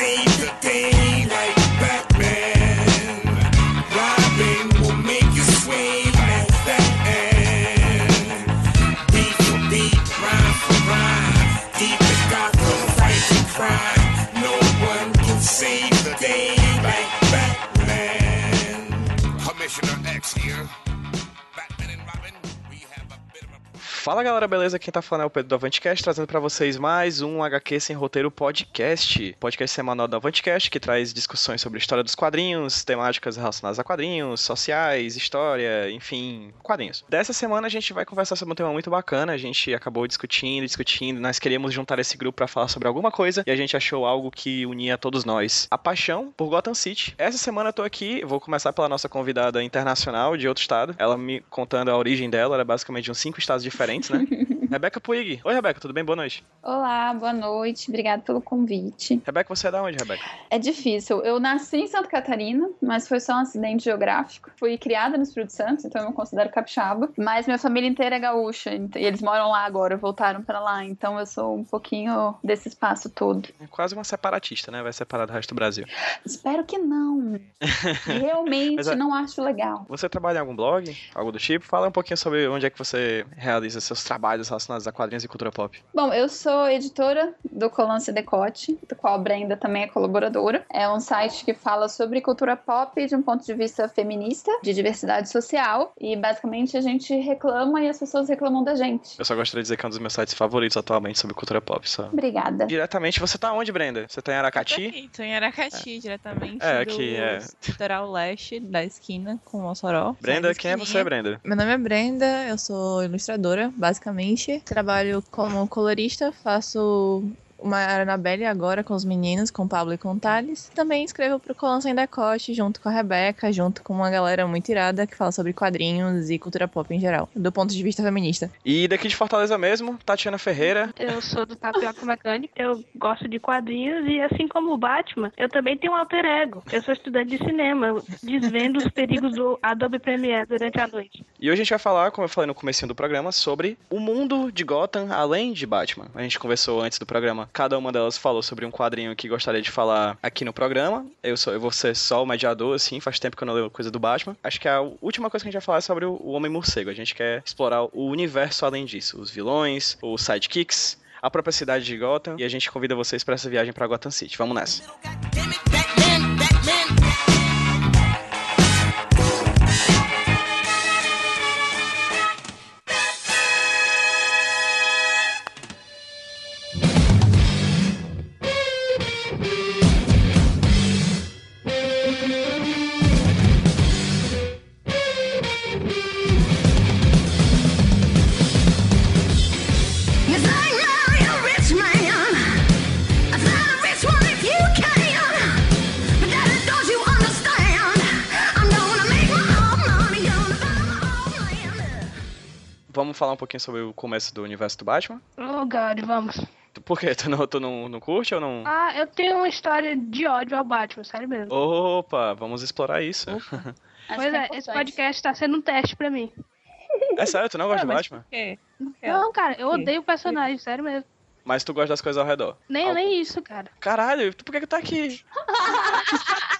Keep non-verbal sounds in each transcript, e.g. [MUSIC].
see. Fala galera, beleza? Quem tá falando é o Pedro do Avantcast, trazendo para vocês mais um HQ Sem Roteiro Podcast. Podcast semanal do Avantcast, que traz discussões sobre história dos quadrinhos, temáticas relacionadas a quadrinhos, sociais, história, enfim, quadrinhos. Dessa semana a gente vai conversar sobre um tema muito bacana, a gente acabou discutindo, discutindo, nós queríamos juntar esse grupo para falar sobre alguma coisa, e a gente achou algo que unia todos nós. A paixão por Gotham City. Essa semana eu tô aqui, vou começar pela nossa convidada internacional de outro estado, ela me contando a origem dela, ela é basicamente de uns cinco estados diferentes diferentes, né? [LAUGHS] Rebeca Puig. Oi, Rebeca, tudo bem? Boa noite. Olá, boa noite. Obrigada pelo convite. Rebeca, você é da onde, Rebeca? É difícil. Eu nasci em Santa Catarina, mas foi só um acidente geográfico. Fui criada no Espírito Santo, então eu me considero capixaba. Mas minha família inteira é gaúcha, e eles moram lá agora, voltaram para lá. Então eu sou um pouquinho desse espaço todo. É quase uma separatista, né? Vai separar do resto do Brasil. Espero que não. [LAUGHS] Realmente mas, não acho legal. Você trabalha em algum blog? Algo do tipo? Fala um pouquinho sobre onde é que você realiza seus trabalhos relacionados a quadrinhos e cultura pop? Bom, eu sou editora do Colance Decote, do qual a Brenda também é colaboradora. É um site que fala sobre cultura pop de um ponto de vista feminista, de diversidade social, e basicamente a gente reclama e as pessoas reclamam da gente. Eu só gostaria de dizer que é um dos meus sites favoritos atualmente sobre cultura pop. Só. Obrigada. Diretamente, você tá onde, Brenda? Você tá em Aracati? Tô, aqui, tô em Aracati, é. diretamente é, aqui, é. litoral leste da esquina com o Mossoró. Brenda, quem é você, Brenda? Meu nome é Brenda, eu sou ilustradora, basicamente. Trabalho como colorista, faço uma Anabelle agora com os meninos, com o Pablo e com o Thales. Também escrevo pro Colão Sem Decote, junto com a Rebeca, junto com uma galera muito irada que fala sobre quadrinhos e cultura pop em geral, do ponto de vista feminista. E daqui de Fortaleza mesmo, Tatiana Ferreira. Eu sou do Tapioca Mecânica, eu gosto de quadrinhos e assim como o Batman, eu também tenho um alter ego. Eu sou estudante de cinema, desvendo os perigos do Adobe Premiere durante a noite. E hoje a gente vai falar, como eu falei no começo do programa, sobre o mundo de Gotham além de Batman. A gente conversou antes do programa Cada uma delas falou sobre um quadrinho que gostaria de falar aqui no programa. Eu, sou, eu vou ser só o mediador, assim, faz tempo que eu não leio coisa do Batman. Acho que a última coisa que a gente vai falar é sobre o, Homem-Morcego. A gente quer explorar o universo além disso. Os vilões, os sidekicks, a própria cidade de Gotham. E a gente convida vocês para essa viagem para Gotham City. Vamos nessa. Falar um pouquinho sobre o começo do universo do Batman? Oh, God, vamos. Por quê? [LAUGHS] Tu não, tu não, não curte ou não? Ah, eu tenho uma história de ódio ao Batman, sério mesmo. Opa, vamos explorar isso. [LAUGHS] pois é, é esse podcast tá sendo um teste pra mim. É sério, tu não gosta não, do Batman? Por quê? Não, cara, eu odeio o personagem, sério mesmo. Mas tu gosta das coisas ao redor? Nem, nem isso, cara. Caralho, por que que tá aqui? [LAUGHS]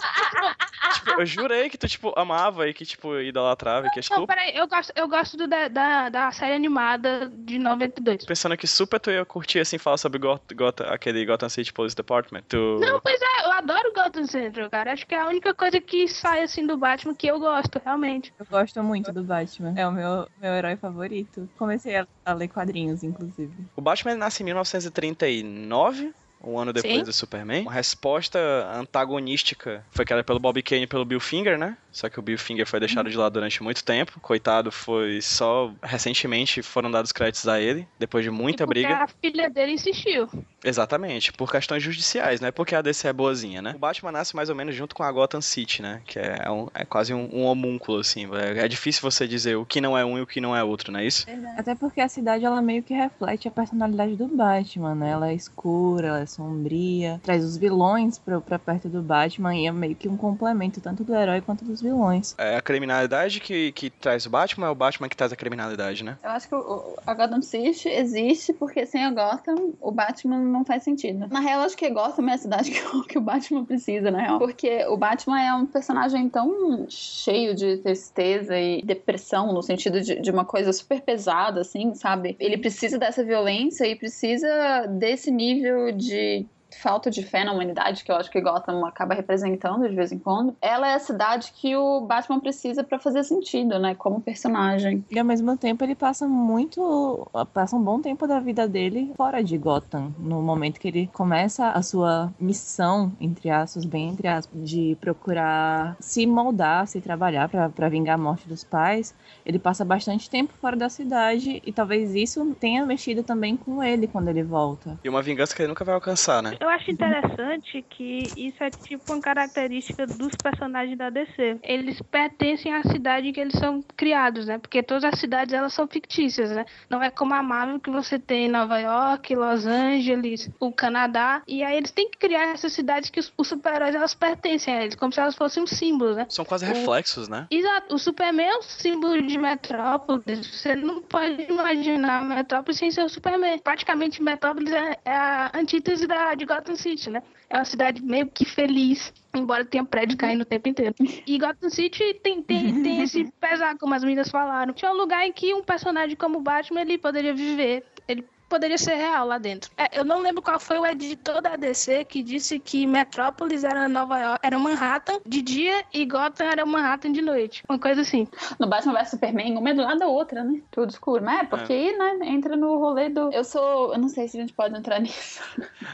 tipo, eu jurei que tu, tipo, amava e que, tipo, idolatrava e que, tipo... Não, peraí, eu gosto, eu gosto do, da, da, da série animada de 92. Pensando que super tu ia curtir, assim, falar sobre Got, Got, aquele Gotham City Police Department. Tu... Não, pois é, eu adoro Gotham Central, cara. Acho que é a única coisa que sai, assim, do Batman que eu gosto, realmente. Eu gosto muito do Batman. É o meu, meu herói favorito. Comecei a, a ler quadrinhos, inclusive. O Batman nasce em 1939 um ano depois Sim. do Superman. Uma resposta antagonística foi criada pelo Bob Kane e pelo Bill Finger, né? Só que o Bill Finger foi deixado de lado durante muito tempo. Coitado, foi só recentemente foram dados créditos a ele, depois de muita E porque briga. a filha dele insistiu. Exatamente, por questões judiciais, não é porque a DC é boazinha, né? O Batman nasce mais ou menos junto com a Gotham City, né? Que é, um- é quase um, um homúnculo, assim. É, é difícil você dizer o que não é um e o que não é outro, não é isso? Até porque a cidade ela meio que reflete a personalidade do Batman, né? Ela é escura, ela é sombria, traz os vilões pra, pra perto do Batman e é meio que um complemento tanto do herói quanto dos vilões. É a criminalidade que, que traz o Batman, é o Batman que traz a criminalidade, né? Eu acho que o- a Gotham City existe porque sem a Gotham o Batman não faz sentido. Na real, acho que Gotham é a cidade [LAUGHS] que, o- que o Batman precisa, na real. Porque o Batman é um personagem tão cheio de tristeza e depressão, no sentido de, de uma coisa super pesada, assim, sabe? Ele precisa dessa violência e precisa desse nível de de falta de fé na humanidade que eu acho que Gotham acaba representando de vez em quando. Ela é a cidade que o Batman precisa pra fazer sentido, né, como personagem. E ao mesmo tempo ele passa muito. passa um bom tempo da vida dele fora de Gotham. No momento que ele começa a sua missão, entre aspas, bem entre aspas, de procurar se moldar, se trabalhar pra vingar a morte dos pais, ele passa bastante tempo fora da cidade e talvez isso tenha mexido também com ele quando ele volta. E uma vingança que ele nunca vai alcançar, né? Eu acho interessante que isso é tipo uma característica dos personagens da DC. Eles pertencem à cidade em que eles são criados, né? Porque todas as cidades elas são fictícias, né? Não é como a Marvel que você tem Nova York, Los Angeles, o Canadá. E aí eles têm que criar essas cidades que os, os super-heróis elas pertencem a eles, como se elas fossem um símbolo, né? São quase reflexos, né? Exato, o Superman é um símbolo de Metrópolis. Você não pode imaginar Metrópolis sem ser o Superman. Praticamente Metrópolis é, é a antítese da, de Gotham City, né? É uma cidade meio que feliz, embora tenha prédio caindo o tempo inteiro. E Gotham City tem, tem, tem esse pesar, como as meninas falaram. Tinha um lugar em que um personagem como Batman ele poderia viver. Ele poderia ser real lá dentro. É, eu não lembro qual foi o editor da DC que disse que Metrópolis era Nova York, era Manhattan de dia e Gotham era Manhattan de noite. Uma coisa assim. No Batman vs Superman, uma é do lado da outra, né? Tudo escuro. Mas é, porque aí, né, entra no rolê do. Eu sou. Eu não sei se a gente pode entrar [LAUGHS] nisso.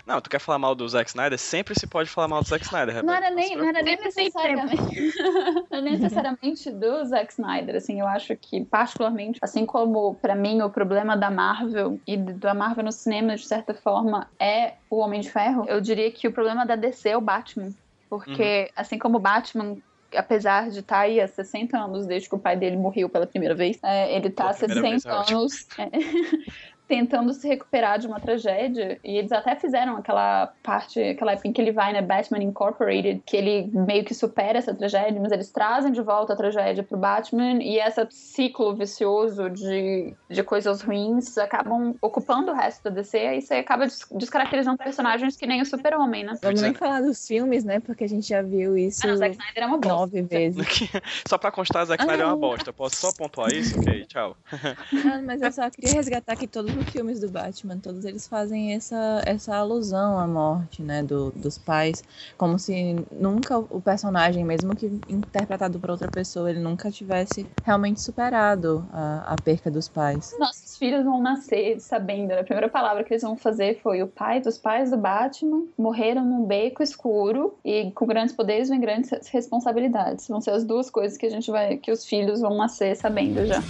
Não, tu quer falar mal do Zack Snyder? Sempre se pode falar mal do Zack Snyder, Não Rebeca. era nem, não era nem necessariamente. [LAUGHS] não era necessariamente do Zack Snyder. Assim, eu acho que, particularmente, assim como pra mim o problema da Marvel e da Marvel no cinema, de certa forma, é o Homem de Ferro, eu diria que o problema da DC é o Batman. Porque, assim como o Batman. Apesar de estar aí há 60 anos desde que o pai dele morreu pela primeira vez, é, ele tá há Pela primeira vez 60 é ótimo. anos é, [LAUGHS] tentando se recuperar de uma tragédia. E eles até fizeram aquela parte, aquela época em que ele vai na Batman Incorporated, que ele meio que supera essa tragédia, mas eles trazem de volta a tragédia pro Batman e esse ciclo vicioso de, de coisas ruins acabam ocupando o resto da DC e você acaba des- descaracterizando personagens que nem o Super-Homem, né? Vamos nem falar dos filmes, né? Porque a gente já viu isso Ah, não, Zack Snyder é uma bosta. nove vezes. [LAUGHS] Só pra constar, Zack Snyder é uma Ah. bosta. Posso só pontuar isso? Ok, tchau. Ah, mas eu só queria resgatar que todos os filmes do Batman, todos eles fazem essa, essa alusão à morte, né, do, dos pais, como se nunca o personagem, mesmo que interpretado por outra pessoa, ele nunca tivesse realmente superado a, a perca dos pais. Nossos filhos vão nascer sabendo, né? A primeira palavra que eles vão fazer foi o pai dos pais do Batman morreram num beco escuro e com grandes poderes vem grandes responsabilidades. Vão ser as duas coisas que a gente vai, que os filhos vão nascer sabendo já.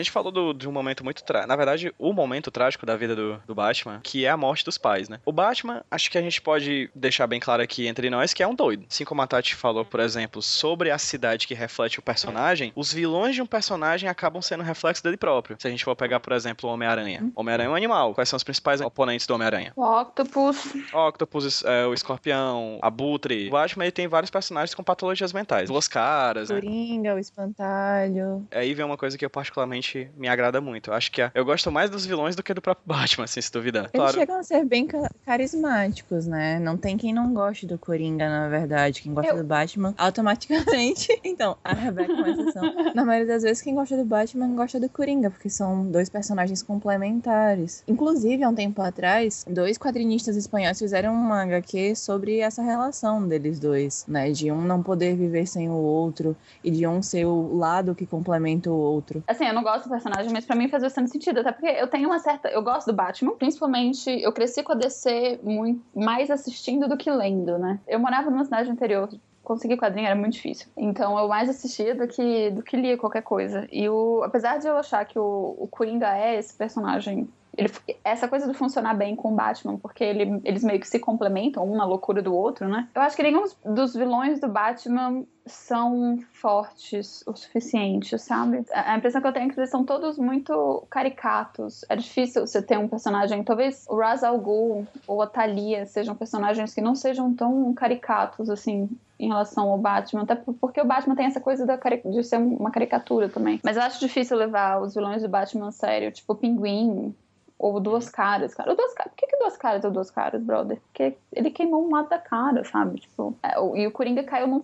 Gente falou do- de um momento muito. Tra... Na verdade, o momento trágico da vida do, do Batman, que é a morte dos pais, né? O Batman, acho que a gente pode deixar bem claro aqui entre nós que é um doido. Assim como a Tati falou, por exemplo, sobre a cidade que reflete o personagem, os vilões de um personagem acabam sendo reflexo dele próprio. Se a gente for pegar, por exemplo, o Homem-Aranha. Homem-Aranha é um animal. Quais são os principais oponentes do Homem-Aranha? O Octopus, O Octopus, é, o Escorpião, a Butre. O Batman ele tem vários personagens com patologias mentais. Duas caras, né? Coringa, o Espantalho. Aí vem uma coisa que eu particularmente realmente me agrada muito. Eu acho que a, eu gosto mais dos vilões do que do próprio [LAUGHS] Batman, assim, se duvidar. Eles claro. chegam a ser bem carismáticos, né? Não tem quem não goste do Coringa, na verdade. Quem gosta eu... do Batman, automaticamente. [LAUGHS] Então, a Rebecca é uma exceção. Na maioria das vezes, quem gosta do Batman gosta do Coringa, porque são dois personagens complementares. Inclusive, há um tempo atrás, dois quadrinistas espanhóis fizeram uma HQ sobre essa relação deles dois, né? De um não poder viver sem o outro e de um ser o lado que complementa o outro. Assim, eu não gosto do personagem, mas para mim faz bastante sentido, até porque eu tenho uma certa. Eu gosto do Batman, principalmente eu cresci com a DC muito mais assistindo do que lendo, né? Eu morava numa cidade interior conseguir quadrinho era muito difícil. Então eu mais assistia do que, do que lia qualquer coisa. E o, apesar de eu achar que o, o Coringa é esse personagem ele, essa coisa de funcionar bem com o Batman, porque ele, eles meio que se complementam, um na loucura do outro, né? Eu acho que nenhum dos vilões do Batman são fortes o suficiente, sabe? A impressão que eu tenho é que eles são todos muito caricatos. É difícil você ter um personagem, talvez o Ra's al Ghul ou a Talia sejam personagens que não sejam tão caricatos assim em relação ao Batman, até porque o Batman tem essa coisa de ser uma caricatura também. Mas eu acho difícil levar os vilões do Batman a sério, tipo o Pinguim, ou duas caras, cara. O duas caras. Por que, que duas caras é duas caras, brother? Porque ele queimou um lado da cara, sabe? Tipo, é, e o Coringa caiu num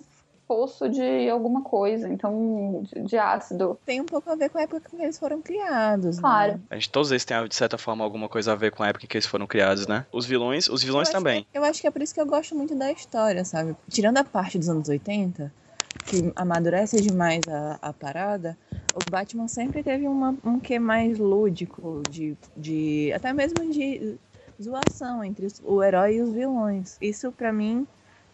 poço de alguma coisa, então, de, de, ácido. Tem um pouco a ver com a época que eles foram criados, né? Claro. Né? A gente, todos eles têm, de certa forma, alguma coisa a ver com a época que eles foram criados, né? Os vilões, os vilões eu também. Que, eu acho que é por isso que eu gosto muito da história, sabe? Tirando a parte dos anos 80, que amadurece demais a, a parada, o Batman sempre teve uma, um que mais lúdico, de, de até mesmo de zoação entre o herói e os vilões. Isso para mim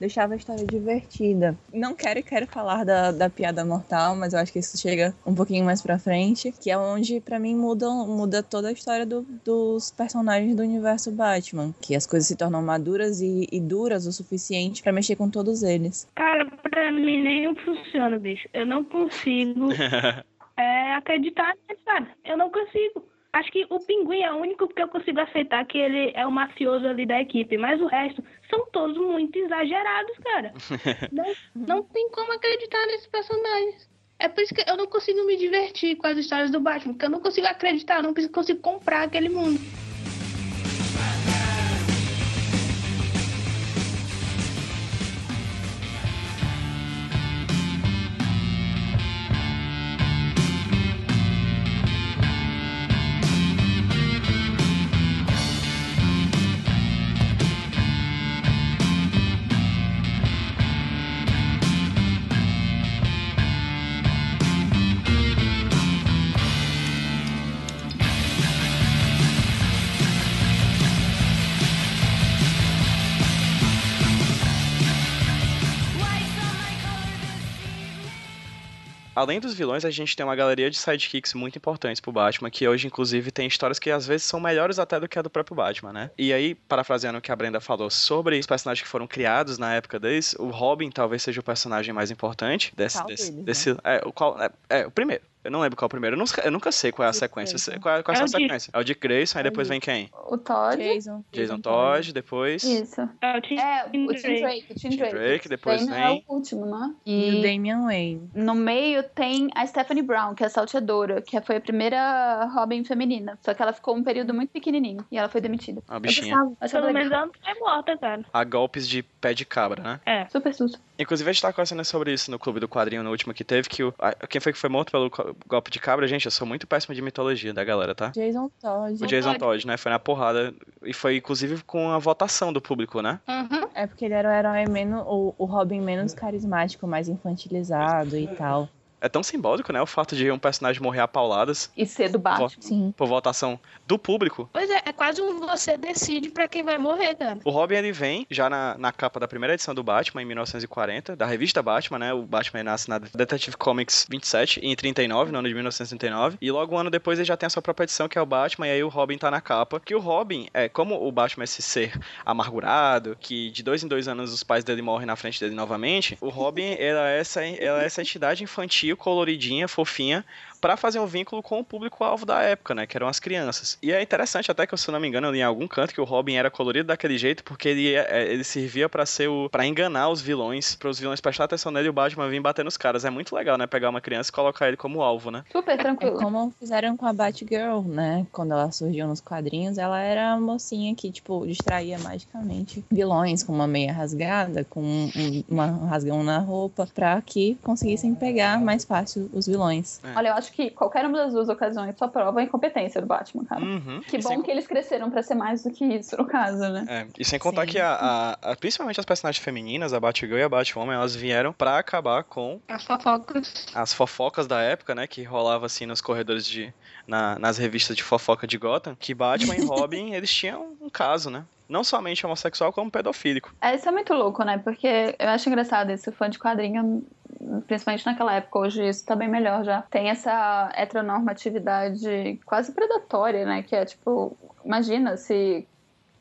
deixava a história divertida. Não quero e quero falar da, da piada mortal, mas eu acho que isso chega um pouquinho mais pra frente, que é onde para mim muda, muda toda a história do, dos personagens do universo Batman, que as coisas se tornam maduras e, e duras o suficiente para mexer com todos eles. Cara, pra mim nem funciona, bicho. Eu não consigo [LAUGHS] é, acreditar nessa cara. Eu não consigo. Acho que o Pinguim é o único que eu consigo aceitar que ele é o mafioso ali da equipe, mas o resto são todos muito exagerados, cara. [LAUGHS] não, não tem como acreditar nesses personagens. É por isso que eu não consigo me divertir com as histórias do Batman, porque eu não consigo acreditar, eu não consigo comprar aquele mundo. Além dos vilões, a gente tem uma galeria de sidekicks muito importantes pro Batman, que hoje, inclusive, tem histórias que às vezes são melhores até do que a do próprio Batman, né? E aí, parafraseando o que a Brenda falou sobre os personagens que foram criados na época deles, o Robin talvez seja o personagem mais importante desse. desse, deles, desse né? é, o qual, é, é, o primeiro. Eu não lembro qual é o primeiro. Eu, não, eu nunca sei qual é a sequência. Qual, qual é, é a sequência? É o Dick Grayson, aí depois vem quem? O Todd. Jason. Jason Todd, depois. Isso. É o Tim, é, o Tim Drake. O Tim Drake. Drake depois Damon vem. é o último, né? E... e o Damian Wayne. No meio tem a Stephanie Brown, que é a salteadora, que foi a primeira Robin feminina. Só que ela ficou um período muito pequenininho e ela foi demitida. A bichinha. Pelo menos ela não foi morta, cara. A golpes de pé de cabra, né? É. Super susto. Inclusive, a gente tá conversando sobre isso no Clube do Quadrinho, no último que teve, que o, a, quem foi que foi morto pelo golpe de cabra, gente, eu sou muito péssimo de mitologia da galera, tá? Jason Todd. O Jason Todd, né? Foi na porrada. E foi, inclusive, com a votação do público, né? Uhum. É porque ele era o herói menos. O, o Robin menos carismático, mais infantilizado e tal. É tão simbólico, né? O fato de um personagem morrer a pauladas. E ser do Batman. Sim. Por votação do público. Pois é, é quase um você decide para quem vai morrer, cara. O Robin, ele vem já na, na capa da primeira edição do Batman, em 1940, da revista Batman, né? O Batman nasce na Detective Comics 27, em 39, no ano de 1939. E logo um ano depois ele já tem a sua própria edição, que é o Batman, e aí o Robin tá na capa. Que o Robin, é como o Batman é esse ser amargurado, que de dois em dois anos os pais dele morrem na frente dele novamente, o Robin, [LAUGHS] ela é essa, ela é essa entidade infantil coloridinha, fofinha, para fazer um vínculo com o público-alvo da época, né? Que eram as crianças. E é interessante até que, se eu não me engano, em algum canto que o Robin era colorido daquele jeito porque ele, é, ele servia para ser o. para enganar os vilões, para os vilões prestar atenção nele e o Batman vir bater nos caras. É muito legal, né? Pegar uma criança e colocar ele como alvo, né? Super [LAUGHS] tranquilo. É como fizeram com a Batgirl, né? Quando ela surgiu nos quadrinhos, ela era a mocinha que, tipo, distraía magicamente vilões com uma meia rasgada, com um, uma um rasgão na roupa, pra que conseguissem pegar mais fácil os vilões. É. Olha, eu acho que qualquer uma das duas ocasiões só prova a incompetência do Batman, cara. Uhum. Que E bom sem- que eles cresceram pra ser mais do que isso, no caso, né? É, e sem contar Sim. que a, a- a- principalmente as personagens femininas, a Batgirl e a Batwoman, elas vieram pra acabar com As fofocas. as fofocas da época, né, que rolava assim nos corredores de na- nas revistas de fofoca de Gotham, que Batman e [LAUGHS] Robin, eles tinham um caso, né? Não somente homossexual, como pedofílico. É, isso é muito louco, né? Porque eu acho engraçado isso, fã de quadrinho, principalmente naquela época, hoje isso tá bem melhor já. Tem essa heteronormatividade quase predatória, né? Que é tipo, imagina se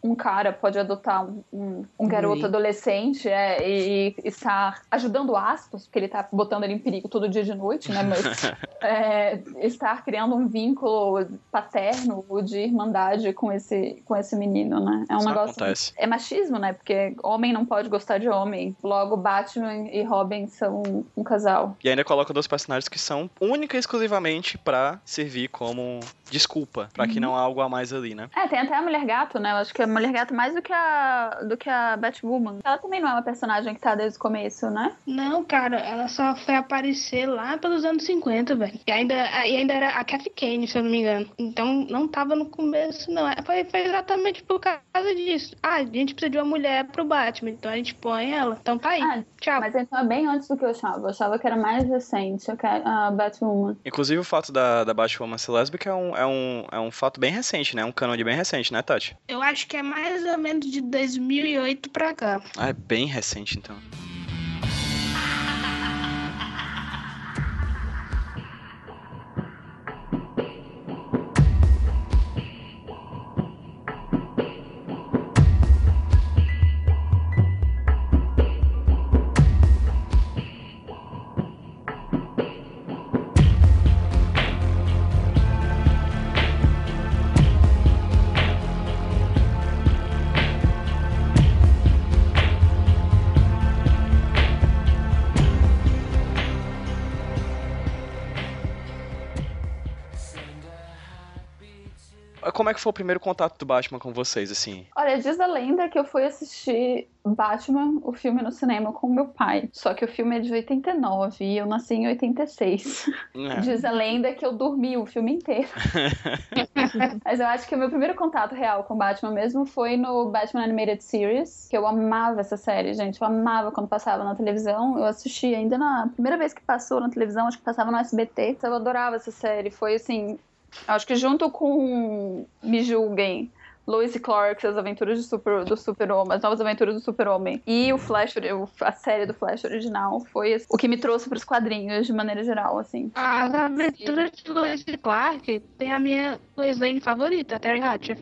um cara pode adotar um, um, um garoto adolescente é, e, e estar ajudando aspas, porque ele tá botando ele em perigo todo dia de noite, né? Mas [LAUGHS] é, estar criando um vínculo paterno ou de irmandade com esse, com esse menino, né? É um Isso negócio. acontece. É machismo, né? Porque homem não pode gostar de homem. Logo, Batman e Robin são um casal. E ainda coloca dois personagens que são única e exclusivamente pra servir como desculpa, pra que não há algo a mais ali, né? É, tem até a Mulher Gato, né? Eu acho que a Mulher Gato mais do que a, do que a Batwoman. Ela também não é uma personagem que tá desde o começo, né? Não, cara, ela só foi aparecer lá pelos anos 50, velho. E ainda, e ainda era a Kathy Kane, se eu não me engano. Então não tava no começo, não. É, Foi, foi exatamente por causa disso. Ah, a gente precisa de uma mulher pro Batman, então a gente põe ela. Então tá aí. Ah, Tchau. Mas então é bem antes do que eu achava. Eu achava que era mais recente a Batwoman. Inclusive o fato da, da Batwoman ser lésbica é um, é, um, é um fato bem recente, né? Um cânone bem recente, né, Tati? Eu acho que é mais ou menos de 2008 pra cá. Ah, é bem recente, então. Como é que foi o primeiro contato do Batman com vocês, assim? Olha, diz a lenda que eu fui assistir Batman, o filme no cinema, com meu pai. Só que o filme é de 89 e eu nasci em 86. É. [LAUGHS] Diz a lenda que eu dormi o filme inteiro. [LAUGHS] Mas eu acho que o meu primeiro contato real com Batman mesmo foi no Batman Animated Series, que eu amava essa série, gente. Eu amava quando passava na televisão. Eu assisti ainda na primeira vez que passou na televisão, acho que passava no SBT. Eu adorava essa série. Foi assim, acho que junto com Me Julguem. Lois Clark, as aventuras do super, do super-homem, as novas aventuras do super-homem e o Flash, a série do Flash original foi o que me trouxe para os quadrinhos de maneira geral, assim. As aventuras de Lois Clark tem a minha Lois Lane favorita, Terry Hatcher.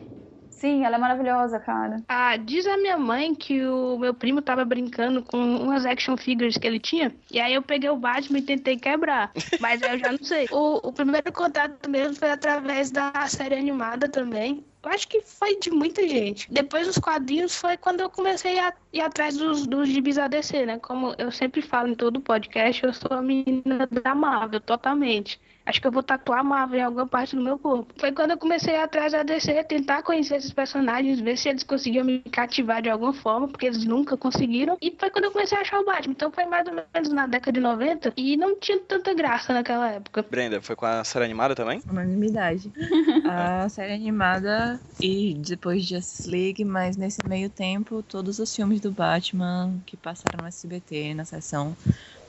Sim, ela é maravilhosa, cara. Ah, diz a minha mãe que o meu primo tava brincando com umas action figures que ele tinha. E aí eu peguei o Batman e tentei quebrar. [LAUGHS] Mas eu já não sei. O, o primeiro contato mesmo foi através da série animada também. Eu acho que foi de muita gente. Depois dos quadrinhos foi quando eu comecei a ir atrás dos, dos gibis ADC, né? Como eu sempre falo em todo podcast, eu sou a menina da Marvel, totalmente. Acho que eu vou tatuar a Marvel em alguma parte do meu corpo. Foi quando eu comecei a atrás da DC, tentar conhecer esses personagens, ver se eles conseguiam me cativar de alguma forma, porque eles nunca conseguiram. E foi quando eu comecei a achar o Batman. Então foi mais ou menos na década de 90 e não tinha tanta graça naquela época. Brenda, foi com a série animada também? Unanimidade. [LAUGHS] a série animada e depois de Justice League, mas nesse meio tempo, todos os filmes do Batman que passaram no SBT na sessão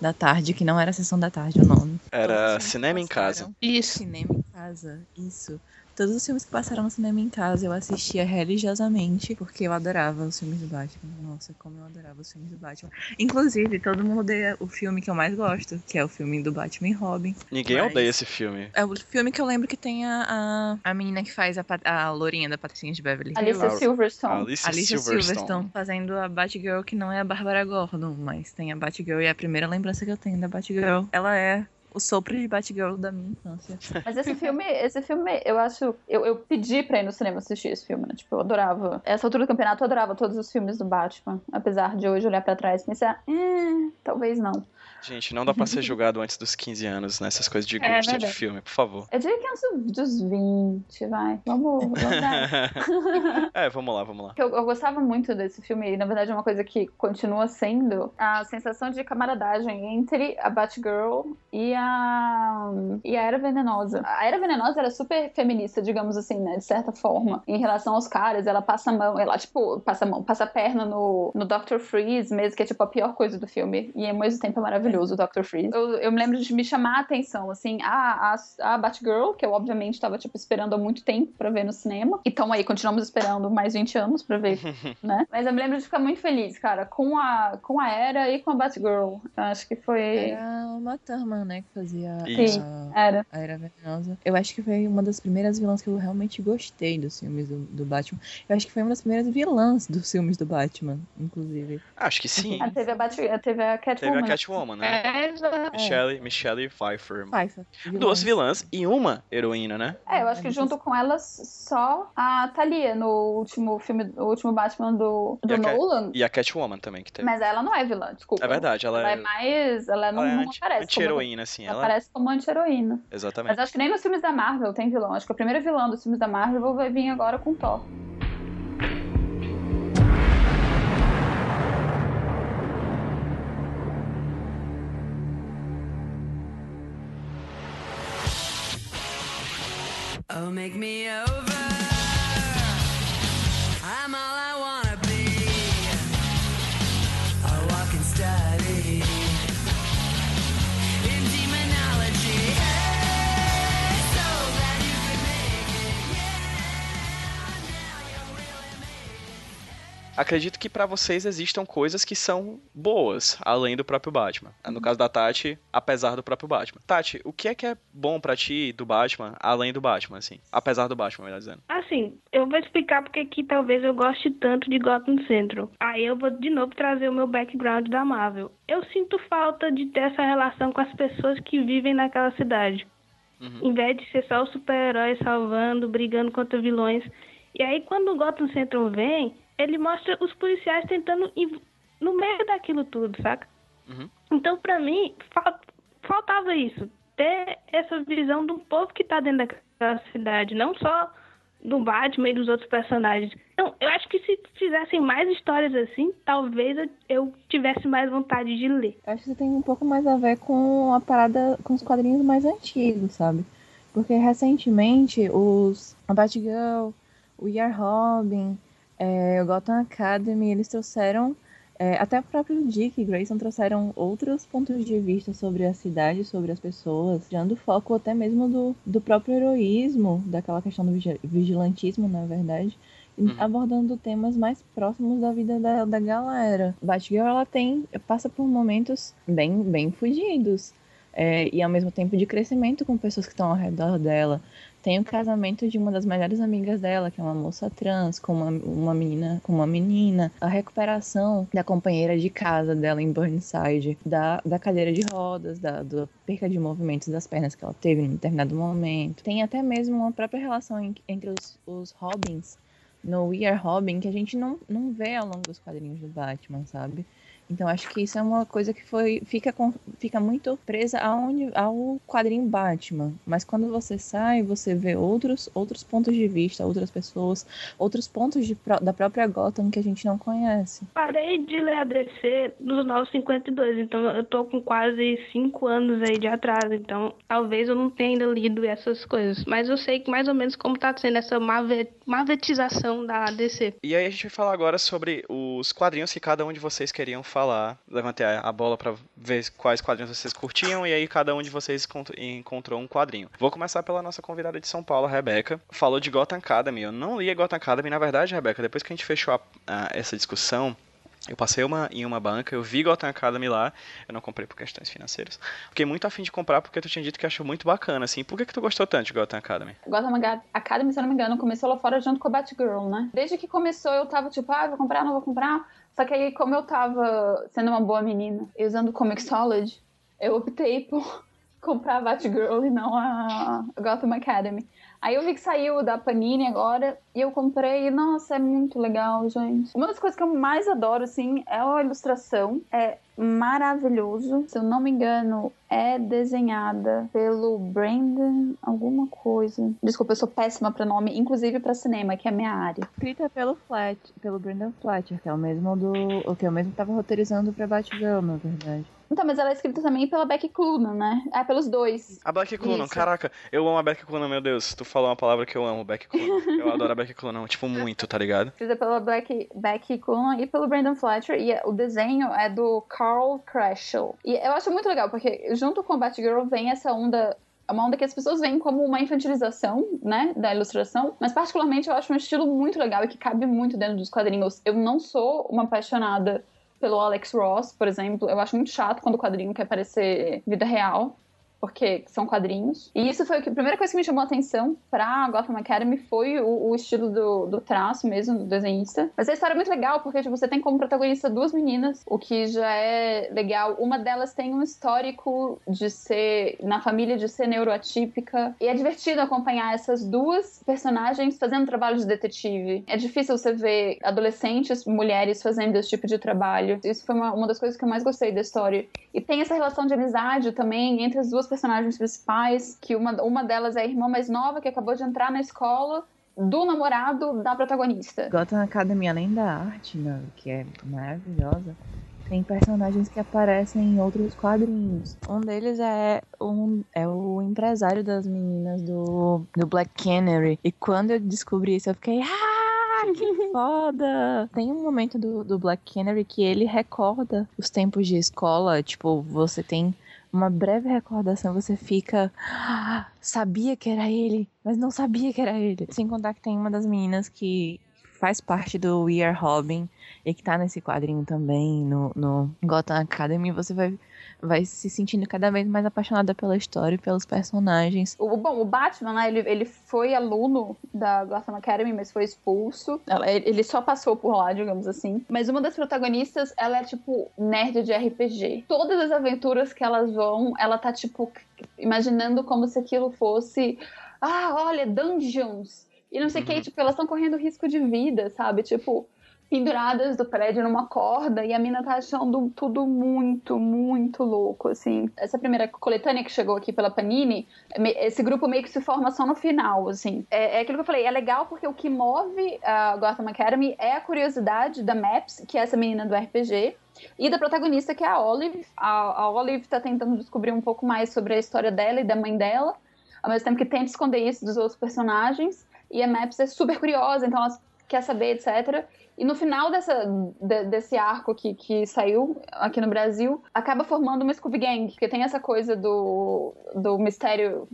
da tarde, que não era sessão da tarde o nome. Era cinema em casa. Isso. Cinema em casa, isso. Todos os filmes que passaram no cinema em casa eu assistia religiosamente, porque eu adorava os filmes do Batman. Nossa, como eu adorava os filmes do Batman. Inclusive, todo mundo odeia o filme que eu mais gosto, que é o filme do Batman e Robin. Ninguém Mas- odeia esse filme. É o filme que eu lembro que tem a, a, a menina que faz a, a lourinha da Patricinha de Beverly Hills. Alicia Silverstone. Alicia, Alicia Silverstone. Silverstone fazendo a Batgirl, que não é a Bárbara Gordon, mas tem a Batgirl e é a primeira lembrança que eu tenho da Batgirl. Ela é o sopro de Batgirl da minha infância. [LAUGHS] Mas esse filme, esse filme, eu acho. Eu, eu pedi pra ir no cinema assistir esse filme, né? Tipo, eu adorava. Essa altura do campeonato, eu adorava todos os filmes do Batman. Apesar de hoje olhar pra trás e pensar, eh, talvez não. Gente, não dá pra ser julgado antes dos 15 anos nessas coisas de É gosto de filme, por favor. Eu diria que antes dos 20, vai. Vamos, vamos [LAUGHS] dar. é, vamos lá, vamos lá. Eu, eu gostava muito desse filme, e na verdade é uma coisa que continua sendo a sensação de camaradagem entre a Batgirl e a, e a Era Venenosa. A Era Venenosa era super feminista, digamos assim, né? De certa forma. Em relação aos caras, ela passa a mão, ela, tipo, passa a mão, passa a perna no, no Dr. Freeze mesmo, que é tipo a pior coisa do filme. E ao mesmo tempo é maravilhoso o Dr. Freeze. Eu, eu me lembro de me chamar a atenção, assim, a, a, a Batgirl, que eu obviamente tava, tipo, esperando há muito tempo pra ver no cinema. Então aí, continuamos esperando mais 20 anos pra ver, [LAUGHS] né? Mas eu me lembro de ficar muito feliz, cara, com a, com a Era e com a Batgirl. Eu acho que foi. Era uma Thurman, né, que fazia Isso. a, Era. a Era Venenosa. Eu acho que foi uma das primeiras vilãs que eu realmente gostei dos filmes do, do Batman. Eu acho que foi uma das primeiras vilãs dos filmes do Batman, inclusive. Acho que sim. Ah, teve a Batgirl, teve a Teve Catwoman. a Catwoman, né? É. Michelle, Michelle Pfeiffer. Pfeiffer. Duas vilãs e uma heroína, né? É, eu acho que junto com elas só a Thalia no último filme, no último Batman do, do E Cat- Nolan. E a Catwoman também, que teve. Mas ela não é vilã, desculpa. É verdade, ela, Ela é é, mais. Ela não, ela é não anti- aparece. como, anti-heroína, assim. ela Ela... aparece como anti-heroína. Exatamente. Mas acho que nem nos filmes da Marvel tem vilão. Acho que a primeira vilã dos filmes da Marvel vai vir agora com Thor. Oh, make me over. Acredito que pra vocês existam coisas que são boas, além do próprio Batman. No caso da Tati, apesar do próprio Batman. Tati, o que é que é bom pra ti do Batman, além do Batman, assim? Apesar do Batman, melhor dizendo. Assim, eu vou explicar porque que talvez eu goste tanto de Gotham Central. Aí eu vou de novo trazer o meu background da Marvel. Eu sinto falta de ter essa relação com as pessoas que vivem naquela cidade. Uhum. Em vez de ser só o super-herói salvando, brigando contra vilões. E aí quando o Gotham Central vem, ele mostra os policiais tentando ir no meio daquilo tudo, saca? Uhum. Então, pra mim, fal- faltava isso. Ter essa visão do povo que tá dentro daquela cidade, não só do Batman e dos outros personagens. Então, eu acho que se fizessem mais histórias assim, talvez eu, eu tivesse mais vontade de ler. Eu acho que isso tem um pouco mais a ver com a parada, com os quadrinhos mais antigos, sabe? Porque recentemente os a Batgirl, o Year Robin, é, o Gotham Academy, eles trouxeram, é, até o próprio Dick e Grayson trouxeram outros pontos de vista sobre a cidade, sobre as pessoas, tirando foco até mesmo do, do próprio heroísmo, daquela questão do vigi- vigilantismo, na verdade, Uhum. abordando temas mais próximos da vida da, da galera. Batgirl, ela tem, passa por momentos bem, bem fugidos, é, e ao mesmo tempo de crescimento com pessoas que estão ao redor dela. Tem o casamento de uma das melhores amigas dela, que é uma moça trans, com uma, uma menina, com uma menina. A recuperação da companheira de casa dela em Burnside, da, da cadeira de rodas, da, da perca de movimentos das pernas que ela teve em um determinado momento. Tem até mesmo uma própria relação en- entre os, os Robins no We Are Robin que a gente não, não vê ao longo dos quadrinhos do Batman, sabe? Então acho que isso é uma coisa que foi fica, com- fica muito presa aonde, ao quadrinho Batman. Mas quando você sai, você vê outros, outros pontos de vista, outras pessoas, outros pontos de da própria Gotham que a gente não conhece. Parei de ler a DC nos 952, então eu tô com quase 5 anos aí de atraso, então talvez eu não tenha ainda lido essas coisas. Mas eu sei que mais ou menos como tá sendo essa marvetização da DC. E aí a gente vai falar agora sobre os quadrinhos que cada um de vocês queriam falar. Levantei a bola pra ver quais quadrinhos vocês curtiam e aí cada um de vocês encont- encontrou um quadrinho. Vou começar pela nossa convidada de São Paulo, a Rebeca. Falou de Gotham Academy. Eu não li Gotham Academy, na verdade, Rebeca, depois que a gente fechou a- a- essa discussão, eu passei uma, em uma banca, eu vi Gotham Academy lá, eu não comprei por questões financeiras. Fiquei muito afim de comprar porque tu tinha dito que achou muito bacana, assim. Por que, que tu gostou tanto de Gotham Academy? Gotham Academy, se eu não me engano, começou lá fora junto com a Batgirl, né? Desde que começou, eu tava tipo, ah, vou comprar, não vou comprar. Só que aí, como eu tava sendo uma boa menina e usando Comixology, eu optei por, [LAUGHS] comprar a Batgirl e não a Gotham Academy. Aí eu vi que saiu da Panini agora e eu comprei e, nossa, é muito legal, gente. Uma das coisas que eu mais adoro, assim, é a ilustração. É maravilhoso. Se eu não me engano, é desenhada pelo Brandon alguma coisa. Desculpa, eu sou péssima pra nome, inclusive pra cinema, que é a minha área. Escrita pelo Flat, pelo Brandon Fletcher, que é o mesmo do. O que eu mesmo tava roteirizando pra Batgirl, na verdade. Então, mas ela é escrita também pela Becky Clunan, né? É, pelos dois. A Beck Clunan, caraca, eu amo a Beck Clunan, meu Deus. Tu falou uma palavra que eu amo, Beck Clunan. Eu [LAUGHS] adoro a Beck Clunan, tipo, muito, tá ligado? Escrita pela Becky, Becky Clunan e pelo Brandon Fletcher. E o desenho é do Carl Kraschow. E eu acho muito legal, porque junto com Batgirl vem essa onda é uma onda que as pessoas veem como uma infantilização, né, da ilustração, mas particularmente eu acho um estilo muito legal e que cabe muito dentro dos quadrinhos. Eu não sou uma apaixonada pelo Alex Ross, por exemplo. Eu acho muito chato quando o quadrinho quer parecer vida real, porque são quadrinhos. E isso foi a primeira coisa que me chamou a atenção pra Gotham Academy foi o, o estilo do, do traço mesmo, do desenhista. Mas a história é muito legal, porque tipo, você tem como protagonista duas meninas, o que já é legal. Uma delas tem um histórico de ser, na família, de ser neuroatípica. E é divertido acompanhar essas duas personagens fazendo trabalho de detetive. É difícil você ver adolescentes, mulheres fazendo esse tipo de trabalho. Isso foi uma, uma das coisas que eu mais gostei da história. E tem essa relação de amizade também entre as duas personagens principais, que uma, uma delas é a irmã mais nova que acabou de entrar na escola do namorado da protagonista. Gotham Academy, além da arte, né, que é maravilhosa, tem personagens que aparecem em outros quadrinhos. Um deles é, um, é o empresário das meninas do, do Black Canary. E quando eu descobri isso, eu fiquei. Ah, que [LAUGHS] foda! Tem um momento do, do Black Canary que ele recorda os tempos de escola. Tipo, você tem uma breve recordação, você fica. "Ah, sabia que era ele, mas não sabia que era ele. Sem contar que tem uma das meninas que faz parte do We Are Robin e que tá nesse quadrinho também no, no Gotham Academy, você vai, vai se sentindo cada vez mais apaixonada pela história e pelos personagens. O, bom, o Batman, né, ele, ele foi aluno da Gotham Academy, mas foi expulso. Ela- ele só passou por lá, digamos assim. Mas uma das protagonistas, ela é, tipo, nerd de RPG. Todas as aventuras que elas vão, ela tá, tipo, imaginando como se aquilo fosse... Ah, olha, dungeons! E não sei o que, Uhum. tipo, elas estão correndo risco de vida, sabe? Tipo, penduradas do prédio numa corda e a mina tá achando tudo muito, muito louco, assim. Essa primeira coletânea que chegou aqui pela Panini, esse grupo meio que se forma só no final, assim. É, é aquilo que eu falei, é legal porque o que move a Gotham Academy é a curiosidade da Maps, que é essa menina do RPG, e da protagonista, que é a Olive. A, a Olive tá tentando descobrir um pouco mais sobre a história dela e da mãe dela, ao mesmo tempo que tenta esconder isso dos outros personagens. E a Maps é super curiosa, então ela quer saber, etc. E no final dessa, de- desse arco que, que saiu aqui no Brasil, acaba formando uma Scooby Gang, porque tem essa coisa do, do mistério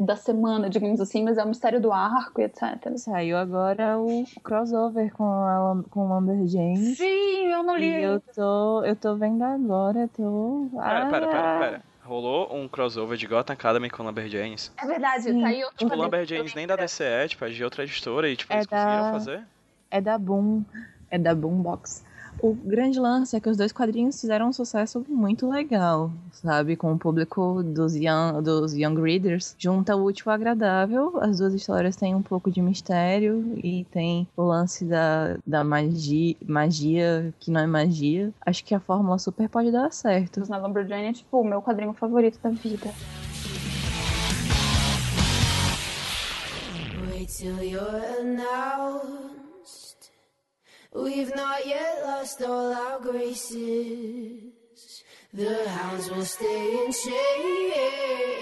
da semana, digamos assim, mas é o mistério do arco e etc. Saiu agora o crossover com a com o Amber James. Sim, eu não li. E eu tô, eu tô vendo agora, eu tô. Pera, pera, pera, Ah, pera. Rolou um crossover de Gotham Academy com Lumberjanes. É verdade, Sim. saiu. Tipo, Tipo, o Lumberjanes nem da DCE, é, tipo, é de outra editora e, tipo, É eles conseguiram da- fazer. É da Boom, é da Boombox. O grande lance é que os dois quadrinhos fizeram um sucesso muito legal, sabe? Com o público dos young, dos young readers. Junta o útil ao agradável. As duas histórias têm um pouco de mistério e tem o lance da, da magia, magia que não é magia. Acho que a fórmula super pode dar certo. na Lumberjane é tipo o meu quadrinho favorito da vida. Wait till you're announced. We've not yet lost all our graces. The hounds will stay in chains.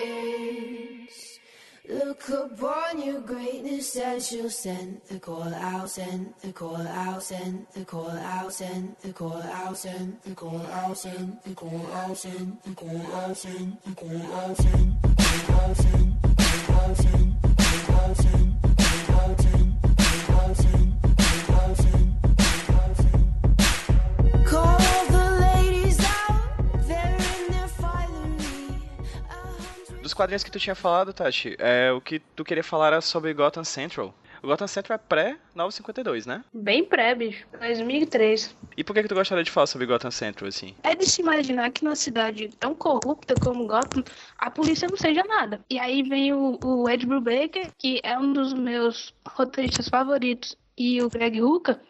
Look upon your greatness and she'll send the call out, send the call out, send the call out, send the call out, send the call out, send the call out, send the call out, send the call out, send the call out, send the call out, send the call out, send the call out, quadrinhos que tu tinha falado, Tati, é, o que tu queria falar era sobre Gotham Central. O Gotham Central é pré-952, né? Bem pré, bicho. 2003. E por que, que tu gostaria de falar sobre Gotham Central, assim? É de se imaginar que numa cidade tão corrupta como Gotham, a polícia não seja nada. E aí vem o, o Ed Brubaker, que é um dos meus roteiristas favoritos, e o Greg Hooker,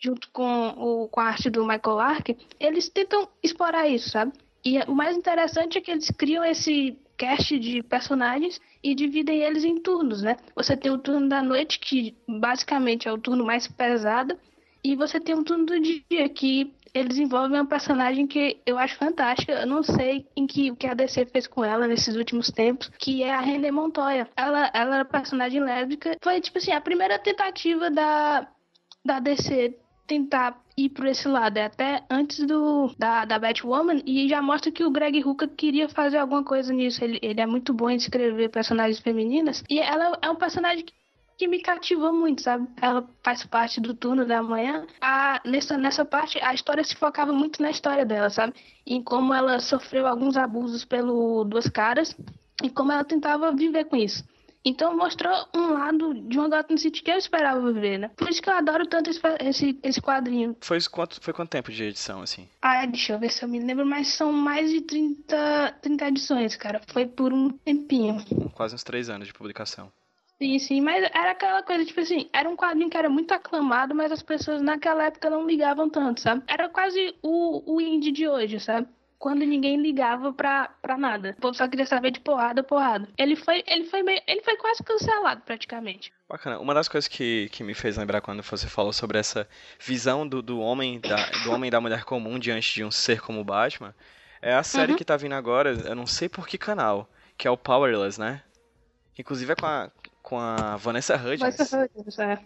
junto com, o, com a arte do Michael Lark, eles tentam explorar isso, sabe? E o mais interessante é que eles criam esse cast de personagens e dividem eles em turnos, né? Você tem o turno da noite, que basicamente é o turno mais pesado, e você tem o turno do dia, que eles envolvem uma personagem que eu acho fantástica. Eu não sei em que o que a DC fez com ela nesses últimos tempos, que é a René Montoya. Ela, ela era personagem lésbica. Foi, tipo assim, a primeira tentativa da, da DC tentar ir por esse lado. É até antes do da, da Batwoman e já mostra que o Greg Hooker queria fazer alguma coisa nisso. Ele, ele é muito bom em escrever personagens femininas e ela é um personagem que que me cativou muito, sabe? Ela faz parte do turno da manhã. A, nessa, nessa parte, a história se focava muito na história dela, sabe? Em como ela sofreu alguns abusos pelo Duas Caras e como ela tentava viver com isso. Então mostrou um lado de uma Gotham City que eu esperava ver, né? Por isso que eu adoro tanto esse, esse, esse quadrinho. Foi quanto, foi quanto tempo de edição, assim? Ah, deixa eu ver se eu me lembro, mas são mais de 30, 30 edições, cara. Foi por um tempinho. Quase uns três anos de publicação. Sim, sim, mas era aquela coisa, tipo assim, era um quadrinho que era muito aclamado, mas as pessoas naquela época não ligavam tanto, sabe? Era quase o, o indie de hoje, sabe? Quando ninguém ligava pra, pra nada. O povo só queria saber de porrada, porrada. Ele foi, ele foi meio, ele foi quase cancelado, praticamente. Bacana. Uma das coisas que, que me fez lembrar quando você falou sobre essa visão do, do homem da, do homem e da mulher comum diante de um ser como o Batman, é a série Uhum. que tá vindo agora, eu não sei por que canal, que é o Powerless, né? Inclusive é com a, com a Vanessa Hudgens, ser é.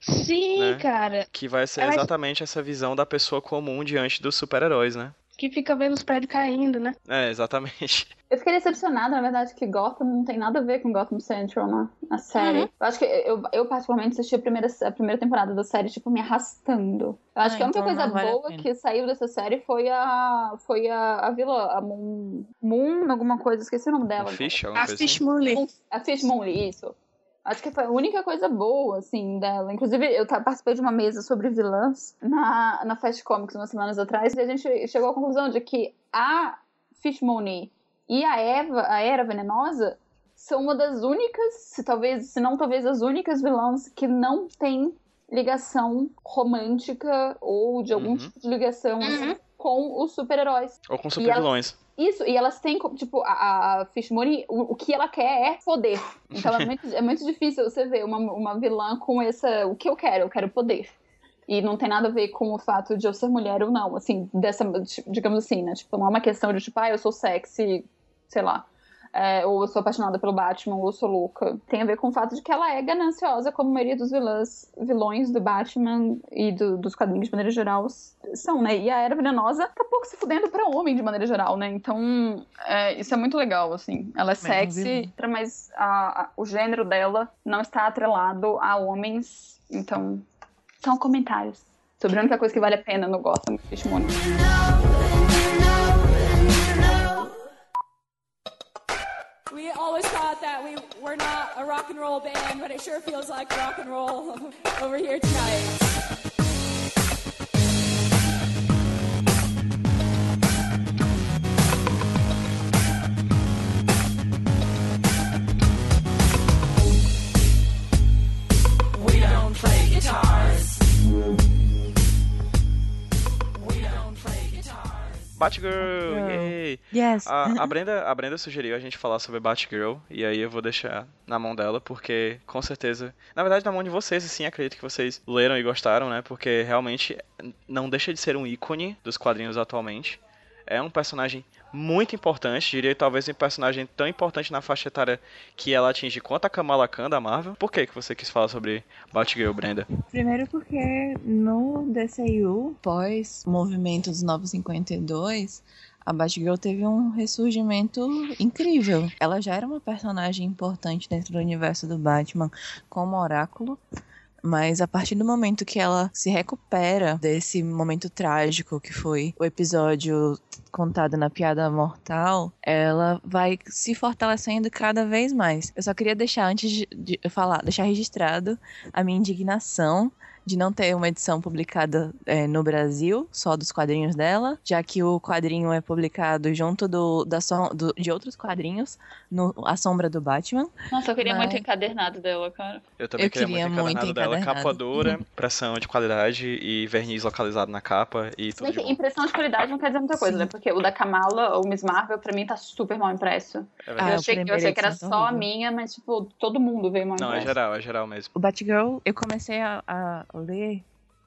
Sim, Né? cara. que vai ser Ela- exatamente essa visão da pessoa comum diante dos super-heróis, né? Que fica vendo os prédios caindo, né? É, exatamente. [LAUGHS] Eu fiquei decepcionada, na verdade, que Gotham não tem nada a ver com Gotham Central, né? A série. Uhum. Eu acho que eu, eu particularmente assisti a primeira, a primeira temporada da série, tipo, me arrastando. Eu acho Ah, que a única então coisa vale a boa que saiu dessa série foi a. Foi a, a vilã, a Moon. Moon, alguma coisa, esqueci o nome dela. Um Fish, alguma A Fish assim? Mooney. A Fish Moon, isso. Acho que foi a única coisa boa, assim, dela. Inclusive, eu participei de uma mesa sobre vilãs na, na Fast Comics umas semanas atrás, e a gente chegou à conclusão de que a Fish Mooney e a Eva, a Era Venenosa, são uma das únicas, se talvez, se não talvez as únicas vilãs que não tem ligação romântica ou de algum Uhum. tipo de ligação assim, Uhum. com os super-heróis. Ou com super-vilões. Isso, e elas têm, tipo, a, a Fish Mooney, o, o que ela quer é poder. Então é muito, é muito difícil você ver uma, uma vilã com essa. O que eu quero? Eu quero poder. E não tem nada a ver com o fato de eu ser mulher ou não, assim, dessa, digamos assim, né? Tipo, não é uma questão de, tipo, ah, eu sou sexy, sei lá. É, ou eu sou apaixonada pelo Batman, ou eu sou louca. Tem a ver com o fato de que ela é gananciosa, como a maioria dos vilãs, vilões do Batman e do- dos quadrinhos de maneira geral são, né? E a Era Venenosa tá pouco se fudendo pra homem de maneira geral, né? Então, é, isso é muito legal, assim. Ela é sexy, mas a- a- o gênero dela não está atrelado a homens. Então, são comentários sobre a única coisa que vale a pena no Gotham Fish We always thought that we were not a rock and roll band, but it sure feels like rock and roll [LAUGHS] over here tonight. Batgirl! Yay! Yes. A, a Brenda, a Brenda sugeriu a gente falar sobre Batgirl, e aí eu vou deixar na mão dela, porque com certeza. Na verdade, na mão de vocês, assim, acredito que vocês leram e gostaram, né? Porque realmente não deixa de ser um ícone dos quadrinhos atualmente. É um personagem muito importante, diria talvez um personagem tão importante na faixa etária que ela atinge quanto a Kamala Khan da Marvel. Por que, que você quis falar sobre Batgirl, Brenda? Primeiro porque no DCU, pós movimento dos Novos 52, a Batgirl teve um ressurgimento incrível. Ela já era uma personagem importante dentro do universo do Batman como oráculo, mas a partir do momento que ela se recupera desse momento trágico que foi o episódio contada na Piada Mortal, ela vai se fortalecendo cada vez mais. Eu só queria deixar, antes de falar, deixar registrado a minha indignação de não ter uma edição publicada é, no Brasil, só dos quadrinhos dela, já que o quadrinho é publicado junto do, da so, do, de outros quadrinhos, no A Sombra do Batman. Nossa, eu queria Mas- muito encadernado dela, cara. Eu também Eu queria, queria muito muito encadernado dela. encadernado. Capa dura, pressão de qualidade e verniz localizado na capa e tudo bem de impressão de qualidade não quer dizer muita coisa, Sim. né? Porque o da Kamala, o Miss Marvel, pra mim tá super mal impresso. É Ah, eu, achei, eu achei que era edição só a minha, mas, tipo, todo mundo veio mal Não, é impresso. geral, é geral mesmo. O Batgirl, eu comecei a, a ler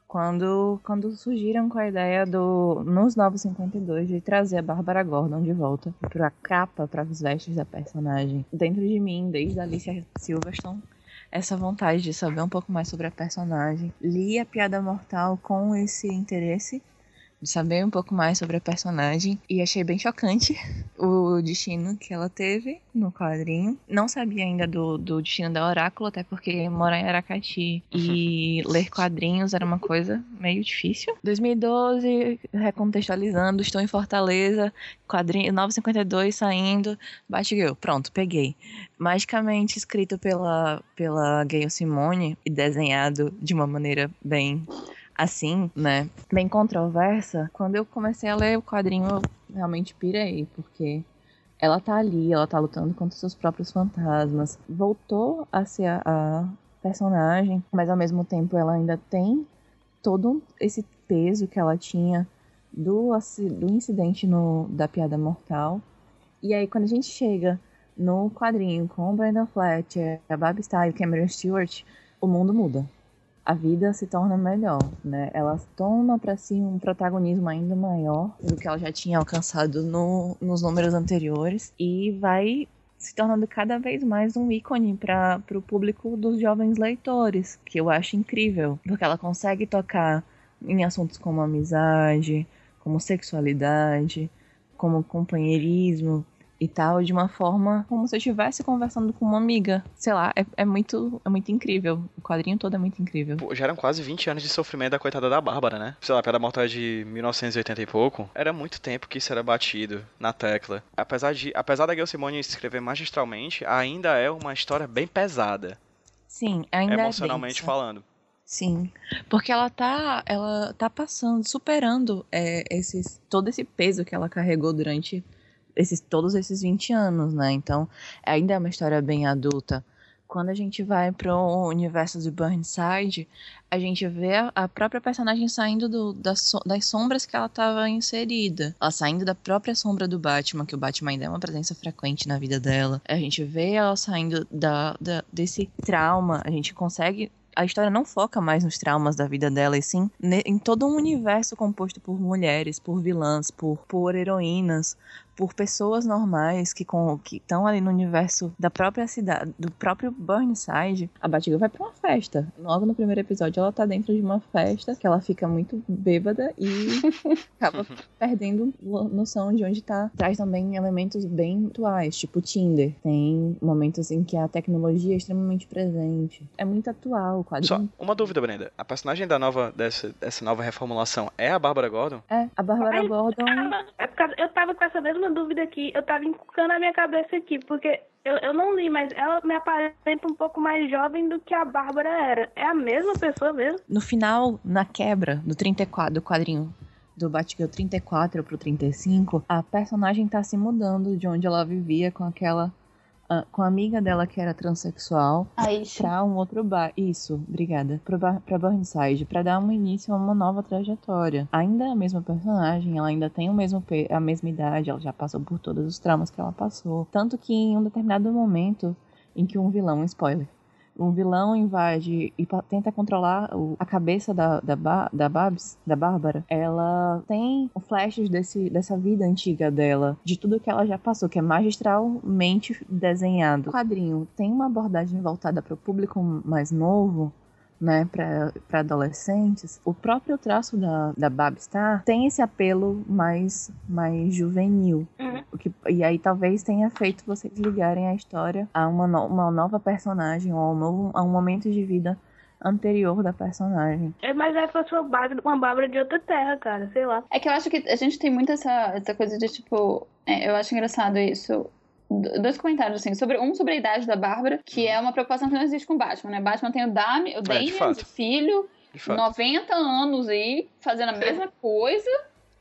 quando, quando surgiram com a ideia do, nos 952, de trazer a Bárbara Gordon de volta pra capa, para as vestes da personagem. Dentro de mim, desde a Alicia Silverstone, essa vontade de saber um pouco mais sobre a personagem. Li a Piada Mortal com esse interesse de saber um pouco mais sobre a personagem e achei bem chocante [LAUGHS] o destino que ela teve no quadrinho. Não sabia ainda do, do destino da Oráculo, até porque morar em Aracati e [LAUGHS] ler quadrinhos era uma coisa meio difícil. 2012, recontextualizando, estou em Fortaleza, quadrinho 952 saindo, Batgirl, pronto, peguei. Magicamente escrito pela, pela Gayle Simone e desenhado de uma maneira bem assim, né, bem controversa, quando eu comecei a ler o quadrinho, eu realmente pirei, porque ela tá ali, ela tá lutando contra seus próprios fantasmas. Voltou a ser a, a personagem, mas ao mesmo tempo ela ainda tem todo esse peso que ela tinha do, do incidente no, da piada mortal. E aí quando a gente chega no quadrinho com o Brandon Fletcher, a Barbie Stein e Cameron Stewart, o mundo muda a vida se torna melhor, né? Ela toma para si um protagonismo ainda maior do que ela já tinha alcançado no- nos números anteriores e vai se tornando cada vez mais um ícone para o público dos jovens leitores, que eu acho incrível, porque ela consegue tocar em assuntos como amizade, como sexualidade, como companheirismo e tal, de uma forma como se eu estivesse conversando com uma amiga. Sei lá, é, é muito é muito incrível. O quadrinho todo é muito incrível. Pô, já eram quase 20 anos de sofrimento da coitada da Bárbara, né? Sei lá, a Piada Mortal é de 1980 e pouco. Era muito tempo que isso era batido na tecla. Apesar de, apesar da Gayle Simone escrever magistralmente, ainda é uma história bem pesada, Sim, ainda emocionalmente é falando. Sim, porque ela tá, ela tá passando, superando é, esses, todo esse peso que ela carregou durante esses, todos esses 20 anos, né? Então, ainda é uma história bem adulta. Quando a gente vai pro universo de Burnside, a gente vê a- própria personagem saindo do- das, das sombras que ela estava inserida. Ela saindo da própria sombra do Batman, que o Batman ainda é uma presença frequente na vida dela. A gente vê ela saindo da, da- desse trauma. A gente consegue a história não foca mais nos traumas da vida dela, e sim em todo um universo composto por mulheres, por vilãs, por, por heroínas, por pessoas normais que estão ali no universo da própria cidade, do próprio Burnside. A Batgirl vai pra uma festa. Logo no primeiro episódio, ela tá dentro de uma festa que ela fica muito bêbada e [LAUGHS] acaba perdendo noção de onde tá. Traz também elementos bem atuais, tipo Tinder. Tem momentos em que a tecnologia é extremamente presente. É muito atual o Só quadrinho. uma dúvida, Brenda. A personagem da nova dessa, dessa nova reformulação é a Bárbara Gordon? É, a Bárbara Gordon. É por causa- eu tava com essa mesma dúvida aqui, eu tava encucando a minha cabeça aqui, porque eu, eu não li, mas ela me aparenta um pouco mais jovem do que a Bárbara era. É a mesma pessoa mesmo? No final, na quebra do 34, do quadrinho do Batgirl 34 pro 35, a personagem tá se mudando de onde ela vivia com aquela. Com a amiga dela que era transexual pra um outro bar. Isso, obrigada. Pra, Bar- pra Burnside, pra dar um início a uma nova trajetória. Ainda é a mesma personagem, ela ainda tem o mesmo a mesma idade, ela já passou por todos os traumas que ela passou. Tanto que em um determinado momento em que um vilão, um spoiler, um vilão invade e tenta controlar o- a cabeça da, da, Ba- da Babs, da Bárbara, ela tem flashes desse, dessa vida antiga dela, de tudo que ela já passou, que é magistralmente desenhado. O quadrinho tem uma abordagem voltada para o público mais novo, né, para adolescentes, o próprio traço da, da Babstar tem esse apelo mais, mais juvenil. Uhum. O que, e aí talvez tenha feito vocês ligarem a história a uma, no- uma nova personagem ou a um, novo, a um momento de vida anterior da personagem. É, mas aí fosse uma Bárbara, uma Bárbara de outra terra, cara, sei lá. É que eu acho que a gente tem muito essa, essa coisa de, tipo... é, eu acho engraçado isso. Dois comentários, assim, sobre um sobre a idade da Bárbara, que é uma preocupação que não existe com o Batman, né? Batman tem o, Dami, o Damian, fato. o filho, De fato. 90 anos aí, fazendo a mesma coisa,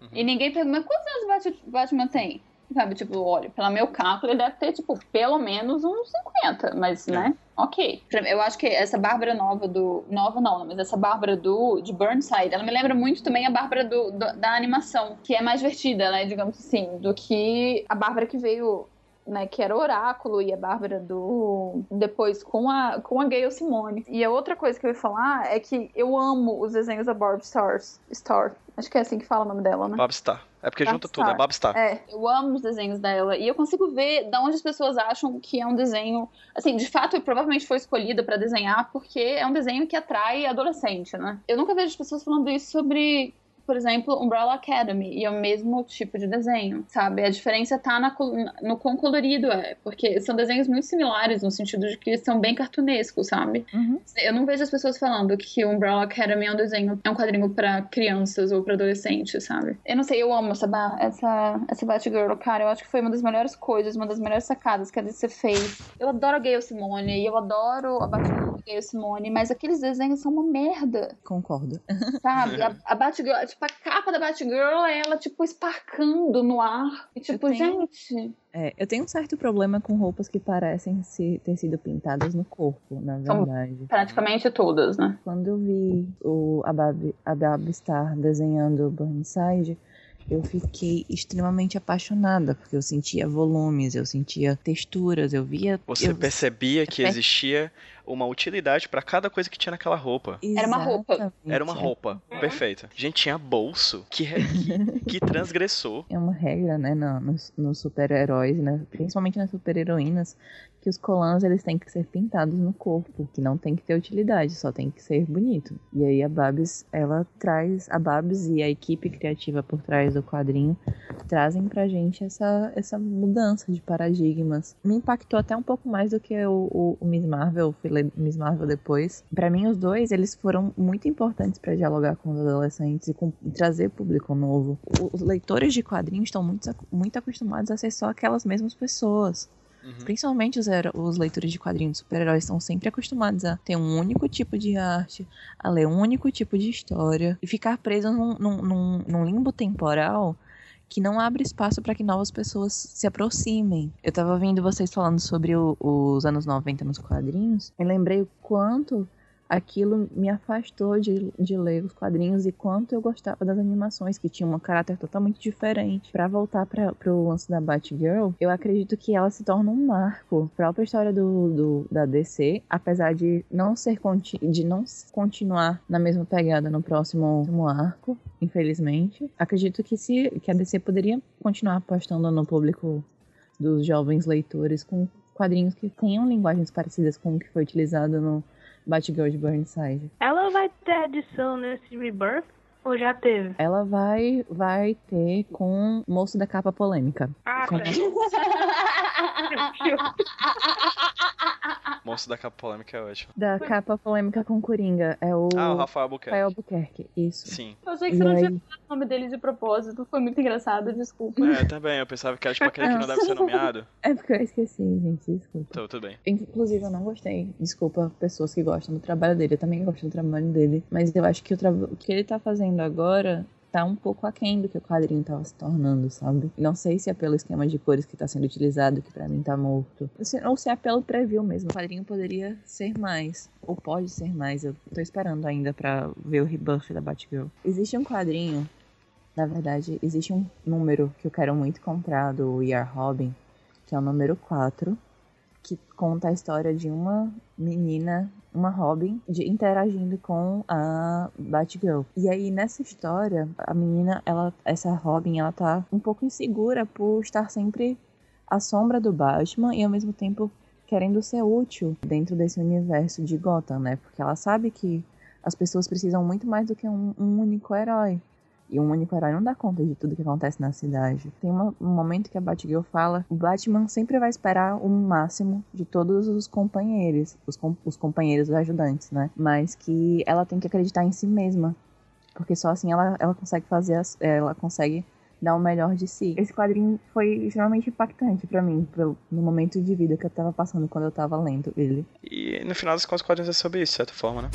Uhum. e ninguém pergunta, mas quantos anos o Bat- Batman tem? Sabe, tipo, olha, pelo meu cálculo, ele deve ter, tipo, pelo menos uns 50, mas, É. né? Ok. Eu acho que essa Bárbara nova do. Nova não, mas essa Bárbara do de Burnside, ela me lembra muito também a Bárbara do, do- da animação, que é mais divertida, né? Digamos assim, do que a Bárbara que veio. Né, que era o Oráculo e a Bárbara do. Depois com a, com a Gayle Simone. E a outra coisa que eu ia falar é que eu amo os desenhos da Barb Stars. Star. Acho que é assim que fala o nome dela, né? Babstar. É porque junta Babstar. tudo, é Babstar. É, eu amo os desenhos dela. E eu consigo ver de onde as pessoas acham que é um desenho. Assim, de fato, provavelmente foi escolhida pra desenhar porque é um desenho que atrai adolescente, né? Eu nunca vejo as pessoas falando isso sobre. Por exemplo, Umbrella Academy, e é o mesmo tipo de desenho, sabe? A diferença tá na no quão colorido é, porque são desenhos muito similares, no sentido de que são bem cartunescos, sabe? Uhum. Eu não vejo as pessoas falando que o Umbrella Academy é um desenho, é um quadrinho pra crianças ou pra adolescentes, sabe? Eu não sei, eu amo essa, essa, essa Batgirl, cara. Eu acho que foi uma das melhores coisas, uma das melhores sacadas que a DC fez. Eu adoro a Gayle Simone e eu adoro a Batgirl Gayle Simone, mas aqueles desenhos são uma merda, Concordo. sabe? A, a Batgirl, tipo, a capa da Batgirl é ela, tipo, esparcando no ar. E, tipo, tenho- gente. É, eu tenho um certo problema com roupas que parecem se, ter sido pintadas no corpo, na São- verdade. Praticamente todas, né? Quando eu vi o, a, Bab, a Bab Star desenhando Burnside, eu fiquei extremamente apaixonada, porque eu sentia volumes, eu sentia texturas, eu via. Você eu, percebia que existia uma utilidade pra cada coisa que tinha naquela roupa. Era uma roupa. Era uma roupa. Perfeita. Gente, tinha bolso que, que, que [LAUGHS] transgressou. É uma regra, né, nos, nos super-heróis, né, principalmente nas super-heroínas, que os colãs eles têm que ser pintados no corpo, que não tem que ter utilidade, só tem que ser bonito. E aí a Babs, ela traz, a Babs e a equipe criativa por trás do quadrinho trazem pra gente essa, essa mudança de paradigmas. Me impactou até um pouco mais do que o, o, o Miss Marvel, fui ler Miss Marvel depois. Pra mim, os dois, eles foram muito importantes pra dialogar com os adolescentes e, com, e trazer público novo. Os leitores de quadrinhos estão muito, muito acostumados a ser só aquelas mesmas pessoas. Uhum. Principalmente os, os leitores de quadrinhos de super-heróis estão sempre acostumados a ter um único tipo de arte, a ler um único tipo de história e ficar preso num, num- num- num limbo temporal que não abre espaço para que novas pessoas se aproximem. Eu tava vendo vocês falando sobre o- os anos 90 nos quadrinhos e lembrei o quanto aquilo me afastou de, de ler os quadrinhos e quanto eu gostava das animações, que tinham um caráter totalmente diferente. Pra voltar para pro lance da Batgirl, eu acredito que ela se torna um marco para a própria história do, do- da DC, apesar de não ser de não continuar na mesma pegada no próximo, próximo arco, infelizmente. Acredito que se que a DC poderia continuar apostando no público dos jovens leitores com quadrinhos que tenham linguagens parecidas com o que foi utilizado no Batgirl de Burnside. Ela vai ter edição nesse Rebirth? Ou já teve? Ela vai vai ter com o moço da capa polêmica. Ah, Com- tá. [LAUGHS] Monstro da capa polêmica é ótimo. Da capa polêmica com Coringa. É o Ah, o Rafael Albuquerque. Rafael Albuquerque. Isso. Sim. Eu achei que E você não aí- tinha falado o nome dele de propósito. Foi muito engraçado, desculpa. É, também. Eu pensava que era tipo aquele que não deve ser nomeado. [LAUGHS] É porque eu esqueci, gente. Desculpa. Então, tudo bem. Inclusive, eu não gostei. Desculpa pessoas que gostam do trabalho dele. Eu também gosto do trabalho dele. Mas eu acho que o, tra- o que ele tá fazendo agora tá um pouco aquém do que o quadrinho tava se tornando, sabe? Não sei se é pelo esquema de cores que tá sendo utilizado, que pra mim tá morto. Ou se- é pelo preview mesmo. O quadrinho poderia ser mais. Ou pode ser mais. Eu tô esperando ainda pra ver o rebuff da Batgirl. Existe um quadrinho. Na verdade, existe um número que eu quero muito comprar do Are Robin, que é o número 4 que conta a história de uma menina, uma Robin, de, interagindo com a Batgirl. E aí nessa história, a menina, ela, essa Robin, ela tá um pouco insegura por estar sempre à sombra do Batman e ao mesmo tempo querendo ser útil dentro desse universo de Gotham, né? Porque ela sabe que as pessoas precisam muito mais do que um, um único herói. E um único herói não dá conta de tudo que acontece na cidade. Tem uma, um momento que a Batgirl fala: o Batman sempre vai esperar o máximo de todos os companheiros, os, com, os companheiros, os ajudantes, né? Mas que ela tem que acreditar em si mesma. Porque só assim ela, ela consegue fazer, as, ela consegue dar o melhor de si. Esse quadrinho foi extremamente impactante para mim, pro, no momento de vida que eu tava passando quando eu tava lendo ele. E no final das contas, os quadrinhos é sobre isso, de certa forma, né?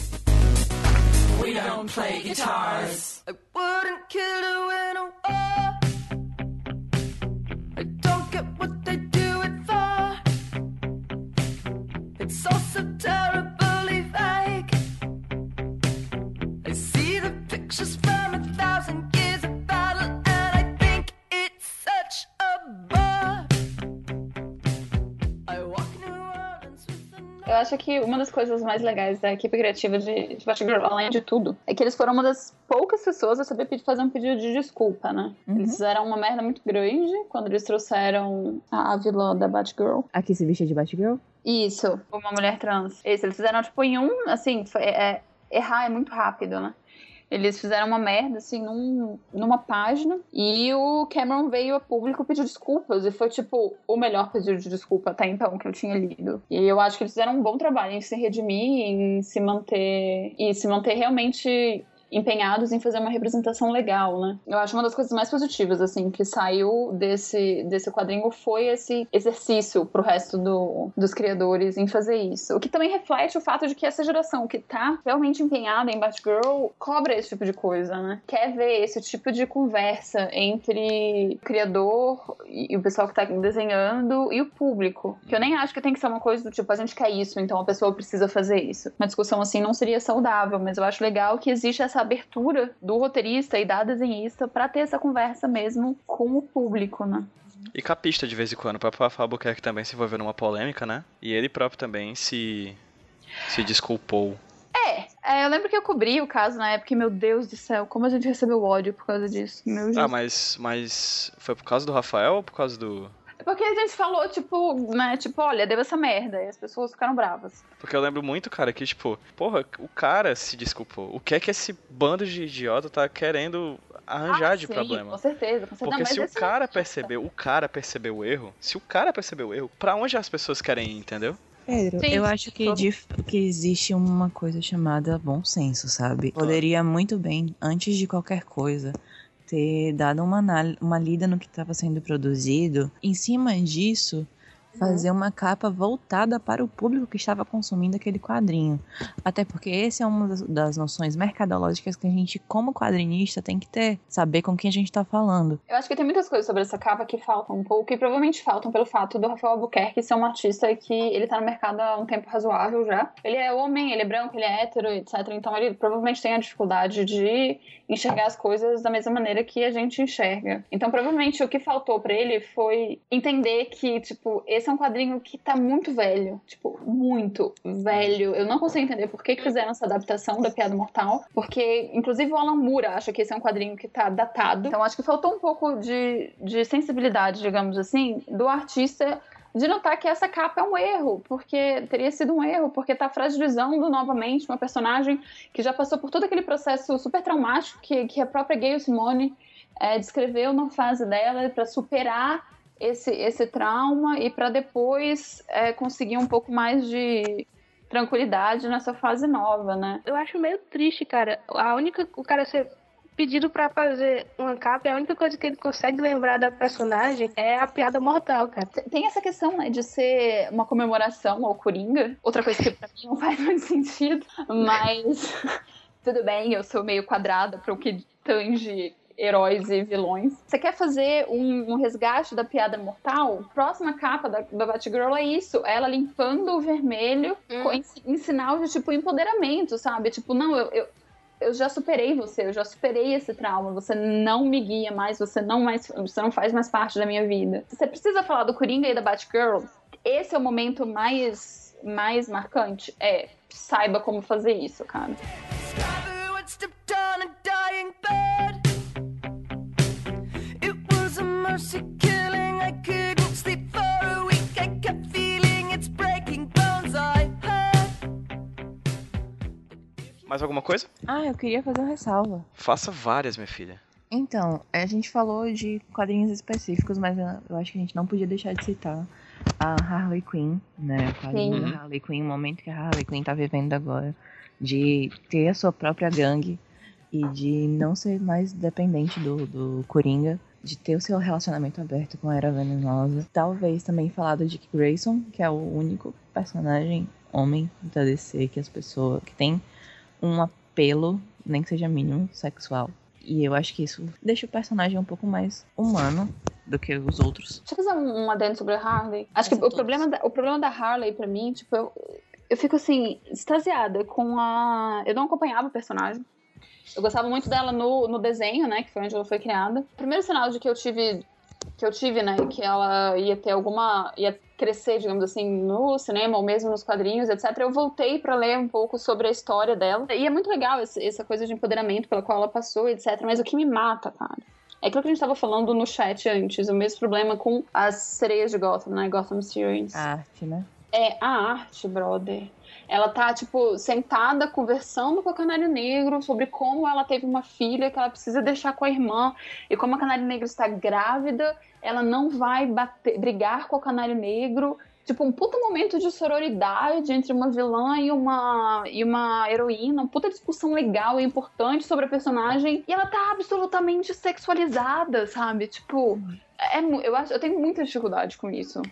We don't play guitars. I wouldn't kill you in a war. I don't get what they do it for. It's all so terribly acho que uma das coisas mais legais da equipe criativa de, de Batgirl, além de tudo, é que eles foram uma das poucas pessoas a saber fazer um pedido de desculpa, né? Uhum. Eles fizeram uma merda muito grande quando eles trouxeram a, a vilã da Batgirl. Aqui se vestia de Batgirl? Isso, uma mulher trans. Isso, eles fizeram tipo em um, assim, foi- é- errar é muito rápido, né? Eles fizeram uma merda, assim, num- numa página. E o Cameron veio a público pedir desculpas. E foi, tipo, o melhor pedido de desculpa até então que eu tinha lido. E eu acho que eles fizeram um bom trabalho em se redimir, em se manter. E se manter realmente empenhados em fazer uma representação legal, né? Eu acho uma das coisas mais positivas, assim, que saiu desse, desse quadrinho foi esse exercício pro resto do, dos criadores em fazer isso. O que também reflete o fato de que essa geração que tá realmente empenhada em Batgirl cobra esse tipo de coisa, né? Quer ver esse tipo de conversa entre o criador e o pessoal que tá desenhando e o público. Que eu nem acho que tem que ser uma coisa do tipo, a gente quer isso, então a pessoa precisa fazer isso. Uma discussão assim não seria saudável, mas eu acho legal que existe essa abertura do roteirista e da desenhista pra ter essa conversa mesmo com o público, né? E capista de vez em quando. O próprio Rafael Albuquerque também se envolveu numa polêmica, né? E ele próprio também se, se desculpou. É, é, eu lembro que eu cobri o caso na época e, meu Deus do céu, como a gente recebeu ódio por causa disso. Meu Ah, Jesus. mas, mas foi por causa do Rafael ou por causa do. Porque a gente falou, tipo, né, tipo, olha, deu essa merda. E as pessoas ficaram bravas. Porque eu lembro muito, cara, que, tipo, porra, o cara se desculpou. O que é que esse bando de idiota tá querendo arranjar Ah, de sim, problema? Com certeza, com certeza. Porque Não, se o esse- cara percebeu, o cara percebeu o erro, se o cara percebeu o erro, pra onde as pessoas querem ir, entendeu? Pedro, Sim, eu acho que, todo- que existe uma coisa chamada bom senso, sabe? Poderia muito bem, antes de qualquer coisa, ter dado uma, uma lida no que estava sendo produzido. Em cima disso, fazer uma capa voltada para o público que estava consumindo aquele quadrinho. Até porque essa é uma das, noções mercadológicas que a gente, como quadrinista, tem que ter. Saber com quem a gente está falando. Eu acho que tem muitas coisas sobre essa capa que faltam um pouco, e provavelmente faltam pelo fato do Rafael Albuquerque ser um artista que ele tá no mercado há um tempo razoável já. Ele é homem, ele é branco, ele é hétero, etc. Então ele provavelmente tem a dificuldade de enxergar as coisas da mesma maneira que a gente enxerga. Então provavelmente o que faltou pra ele foi entender que, tipo, esse é um quadrinho que tá muito velho. Tipo, muito velho. Eu não consigo entender por que, fizeram essa adaptação da Piada Mortal, porque inclusive o Alan Moore acha que esse é um quadrinho que tá datado. Então acho que faltou um pouco de, de sensibilidade, digamos assim, do artista de notar que essa capa é um erro, porque teria sido um erro, porque tá fragilizando novamente uma personagem que já passou por todo aquele processo super traumático que, que a própria Gayle Simone é, descreveu na fase dela para superar esse, esse trauma e para depois é, conseguir um pouco mais de tranquilidade nessa fase nova, né? Eu acho meio triste, cara. A única. O cara ser pedido pra fazer uma capa, a única coisa que ele consegue lembrar da personagem é a piada mortal, cara. Tem essa questão, né, de ser uma comemoração ao Coringa. Outra coisa que pra mim não [LAUGHS] faz muito sentido, mas [LAUGHS] tudo bem, eu sou meio quadrada para o que tange heróis e vilões. Você quer fazer um, um resgate da piada mortal? Próxima capa da, da Batgirl é isso, ela limpando o vermelho Hum. em, em sinal de, tipo, empoderamento, sabe? Tipo, não, eu... eu eu já superei você, eu já superei esse trauma. Você não me guia mais, você não mais, você não faz mais parte da minha vida. Você precisa falar do Coringa e da Batgirl. Esse é o momento mais mais marcante. É, saiba como fazer isso, cara. Mais alguma coisa? Ah, eu queria fazer uma ressalva. Faça várias, minha filha. Então, a gente falou de quadrinhos específicos, mas eu acho que a gente não podia deixar de citar a Harley Quinn, né? O quadrinho da Harley Quinn, o momento que a Harley Quinn tá vivendo agora, de ter a sua própria gangue e de não ser mais dependente do, do Coringa, de ter o seu relacionamento aberto com a Era Venenosa. Talvez também falar do Dick Grayson, que é o único personagem homem da DC que as pessoas que tem um apelo, nem que seja mínimo, sexual. E eu acho que isso deixa o personagem um pouco mais humano do que os outros. Deixa eu fazer um, um adendo sobre a Harley. Acho que o todos. problema, da, o problema da Harley, pra mim, tipo, eu, eu fico assim, extasiada com a. Eu não acompanhava o personagem. Eu gostava muito dela no, no desenho, né? Que foi onde ela foi criada. O primeiro sinal de que eu tive. Que eu tive, né? Que ela ia ter alguma. ia crescer, digamos assim, no cinema ou mesmo nos quadrinhos, etc. Eu voltei pra ler um pouco sobre a história dela. E é muito legal essa coisa de empoderamento pela qual ela passou, etc. Mas o que me mata, cara. É aquilo que a gente tava falando no chat antes, o mesmo problema com as sereias de Gotham, né? Gotham Series. A arte, né? É a arte, brother. Ela tá, tipo, sentada conversando com a Canário Negro sobre como ela teve uma filha que ela precisa deixar com a irmã e como a Canário Negro está grávida, ela não vai bater, brigar com o Canário Negro. Tipo, um puta momento de sororidade entre uma vilã e uma, e uma heroína, uma puta discussão legal e importante sobre a personagem. E ela tá absolutamente sexualizada, sabe? Tipo, é, eu, acho, eu tenho muita dificuldade com isso.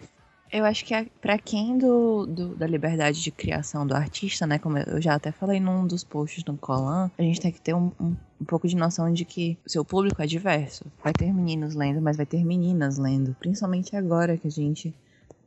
Eu acho que pra quem do, do- da liberdade de criação do artista, né? Como eu já até falei num dos posts do Colan, a gente tem que ter um, um, um pouco de noção de que o seu público é diverso. Vai ter meninos lendo, mas vai ter meninas lendo. Principalmente agora que a gente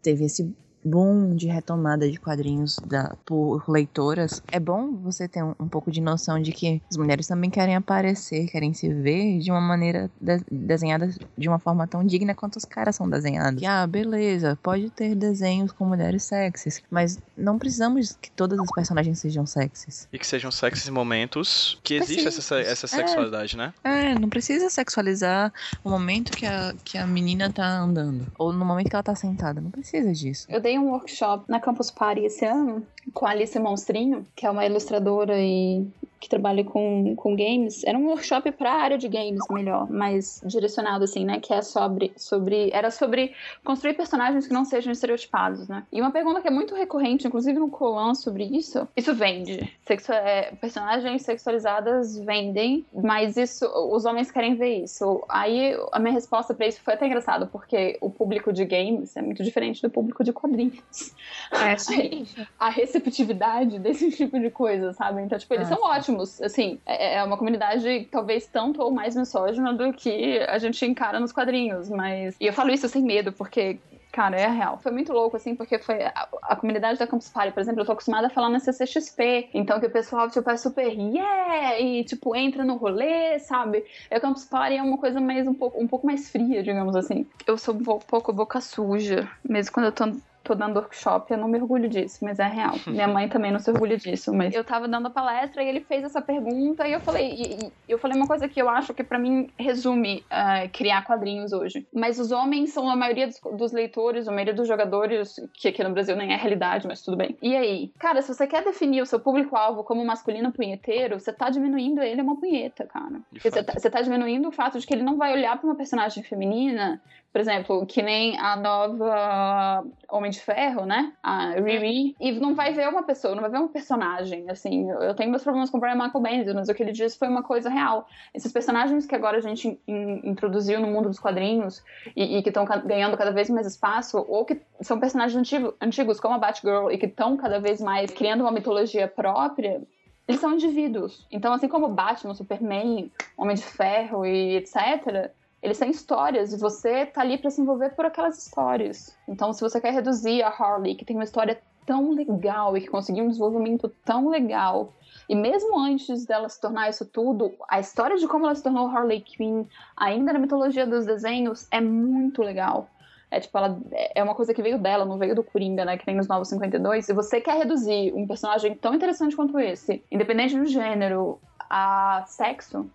teve esse boom de retomada de quadrinhos da, por leitoras. É bom você ter um, um pouco de noção de que as mulheres também querem aparecer, querem se ver de uma maneira de- desenhada de uma forma tão digna quanto os caras são desenhados. E, ah, beleza, pode ter desenhos com mulheres sexys, mas não precisamos que todas as personagens sejam sexys. E que sejam sexys momentos que existe essa, essa sexualidade, né? É, não precisa sexualizar o momento que a, que a menina tá andando. Ou no momento que ela tá sentada. Não precisa disso. Eu dei um workshop na Campus Party esse ano com a Alice Monstrinho, que é uma ilustradora e que trabalha com, com games. Era um workshop para a área de games, melhor, mais direcionado assim, né? Que é sobre, sobre. Era sobre construir personagens que não sejam estereotipados, né? E uma pergunta que é muito recorrente, inclusive no Colan, sobre isso. Isso vende. Sexua- é, personagens sexualizadas vendem, mas isso. Os homens querem ver isso. Aí a minha resposta para isso foi até engraçado, porque o público de games é muito diferente do público de quadrinhos É, sim. [LAUGHS] a receptividade desse tipo de coisa, sabe? Então, tipo, eles Ah, são ótimos. Assim, é é uma comunidade talvez tanto ou mais misógina do que a gente encara nos quadrinhos, mas. E eu falo isso sem medo, porque. Cara, é real. Foi muito louco, assim, porque foi a, a comunidade da Campus Party, por exemplo, eu tô acostumada a falar na CCXP. Então, que o pessoal, tipo, é super yeah! E, tipo, entra no rolê, sabe? E a Campus Party é uma coisa mais um pouco, um pouco mais fria, digamos assim. Eu sou um pouco boca suja, mesmo quando eu tô tô dando workshop, eu não me orgulho disso, mas é real. [LAUGHS] Minha mãe também não se orgulha disso, mas eu tava dando a palestra e ele fez essa pergunta e eu falei, e, e eu falei uma coisa que eu acho que pra mim resume ah, criar quadrinhos hoje. Mas os homens são a maioria dos, dos leitores, a maioria dos jogadores, que aqui no Brasil nem é realidade, mas tudo bem. E aí? Cara, se você quer definir o seu público-alvo como masculino punheteiro, você tá diminuindo ele a uma punheta, cara. Você tá, você tá diminuindo o fato de que ele não vai olhar pra uma personagem feminina por exemplo, que nem a nova Homem de Ferro, né? A Riri. E não vai ver uma pessoa, não vai ver um personagem. Assim, eu tenho meus problemas com o Brian Michael Bendis, mas o que ele disse foi uma coisa real. Esses personagens que agora a gente in- introduziu no mundo dos quadrinhos e, e que estão ganhando cada vez mais espaço, ou que são personagens antigo- antigos, como a Batgirl, e que estão cada vez mais criando uma mitologia própria, eles são indivíduos. Então, assim como Batman, Superman, Homem de Ferro e etc., eles têm histórias e você tá ali pra se envolver por aquelas histórias. Então, se você quer reduzir a Harley, que tem uma história tão legal e que conseguiu um desenvolvimento tão legal, e mesmo antes dela se tornar isso tudo, a história de como ela se tornou Harley Quinn, ainda na mitologia dos desenhos, é muito legal. É tipo, ela é uma coisa que veio dela, não veio do Coringa, né? Que nem nos Novos 52. Se você quer reduzir um personagem tão interessante quanto esse, independente do gênero, a sexo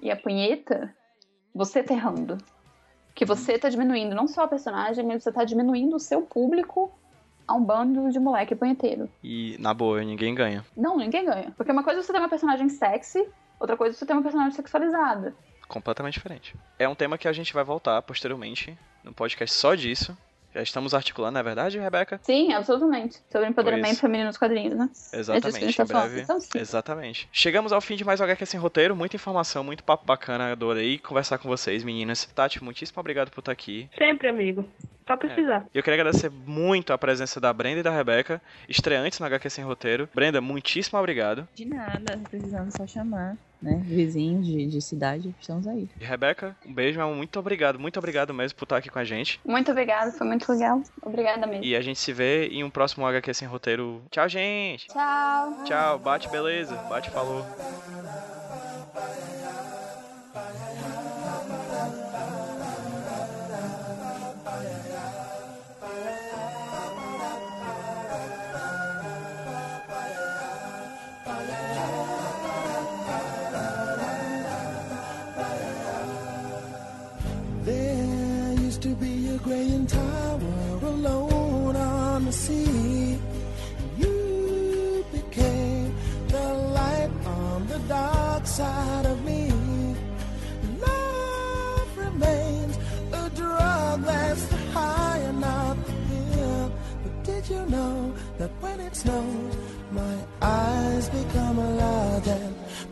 e a punheta, você tá errando. Que você tá diminuindo não só a personagem, mas você tá diminuindo o seu público a um bando de moleque punheteiro. E, na boa, ninguém ganha. Não, ninguém ganha. Porque uma coisa é você ter uma personagem sexy, outra coisa é você ter uma personagem sexualizada. completamente diferente. É um tema que a gente vai voltar posteriormente no podcast só disso. Já estamos articulando, não é verdade, Rebeca? Sim, absolutamente. Sobre empoderamento Pois. feminino nos quadrinhos, né? É disso que a Exatamente, gente tá em breve. Então, sim. Exatamente. Chegamos ao fim de mais um HQ Sem Roteiro. Muita informação, muito papo bacana. Adorei conversar com vocês, meninas. Tati, muitíssimo obrigado por estar aqui. Sempre, amigo. Só precisar. E eu queria agradecer muito a presença da Brenda e da Rebeca, estreantes no HQ Sem Roteiro. Brenda, muitíssimo obrigado. De nada, precisando só chamar, né? Vizinhos de, de cidade, estamos aí. E Rebeca, um beijo. Muito obrigado, muito obrigado mesmo por estar aqui com a gente. Muito obrigada, foi muito legal. Obrigada mesmo. E a gente se vê em um próximo HQ Sem Roteiro. Tchau, gente! Tchau. Tchau, bate beleza, bate falou.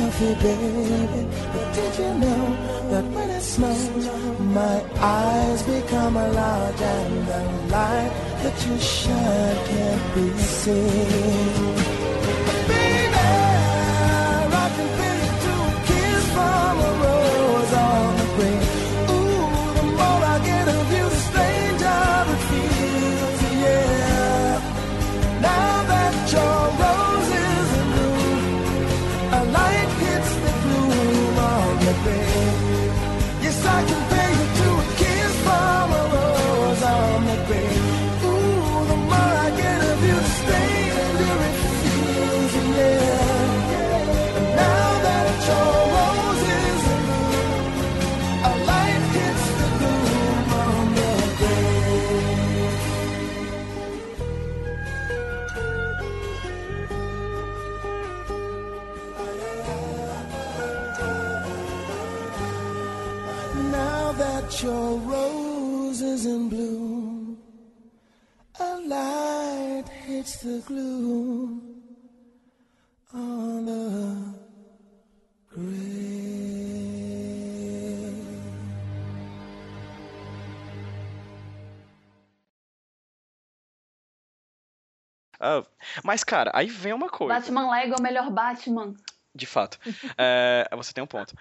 that healthy, baby? But did you know that when it snows, my eyes become large and the light that you shine can't be seen? The glue on the grave. Ah, mas, cara, aí vem uma coisa. Batman Lego é o melhor Batman. De fato. [LAUGHS] É, você tem um ponto.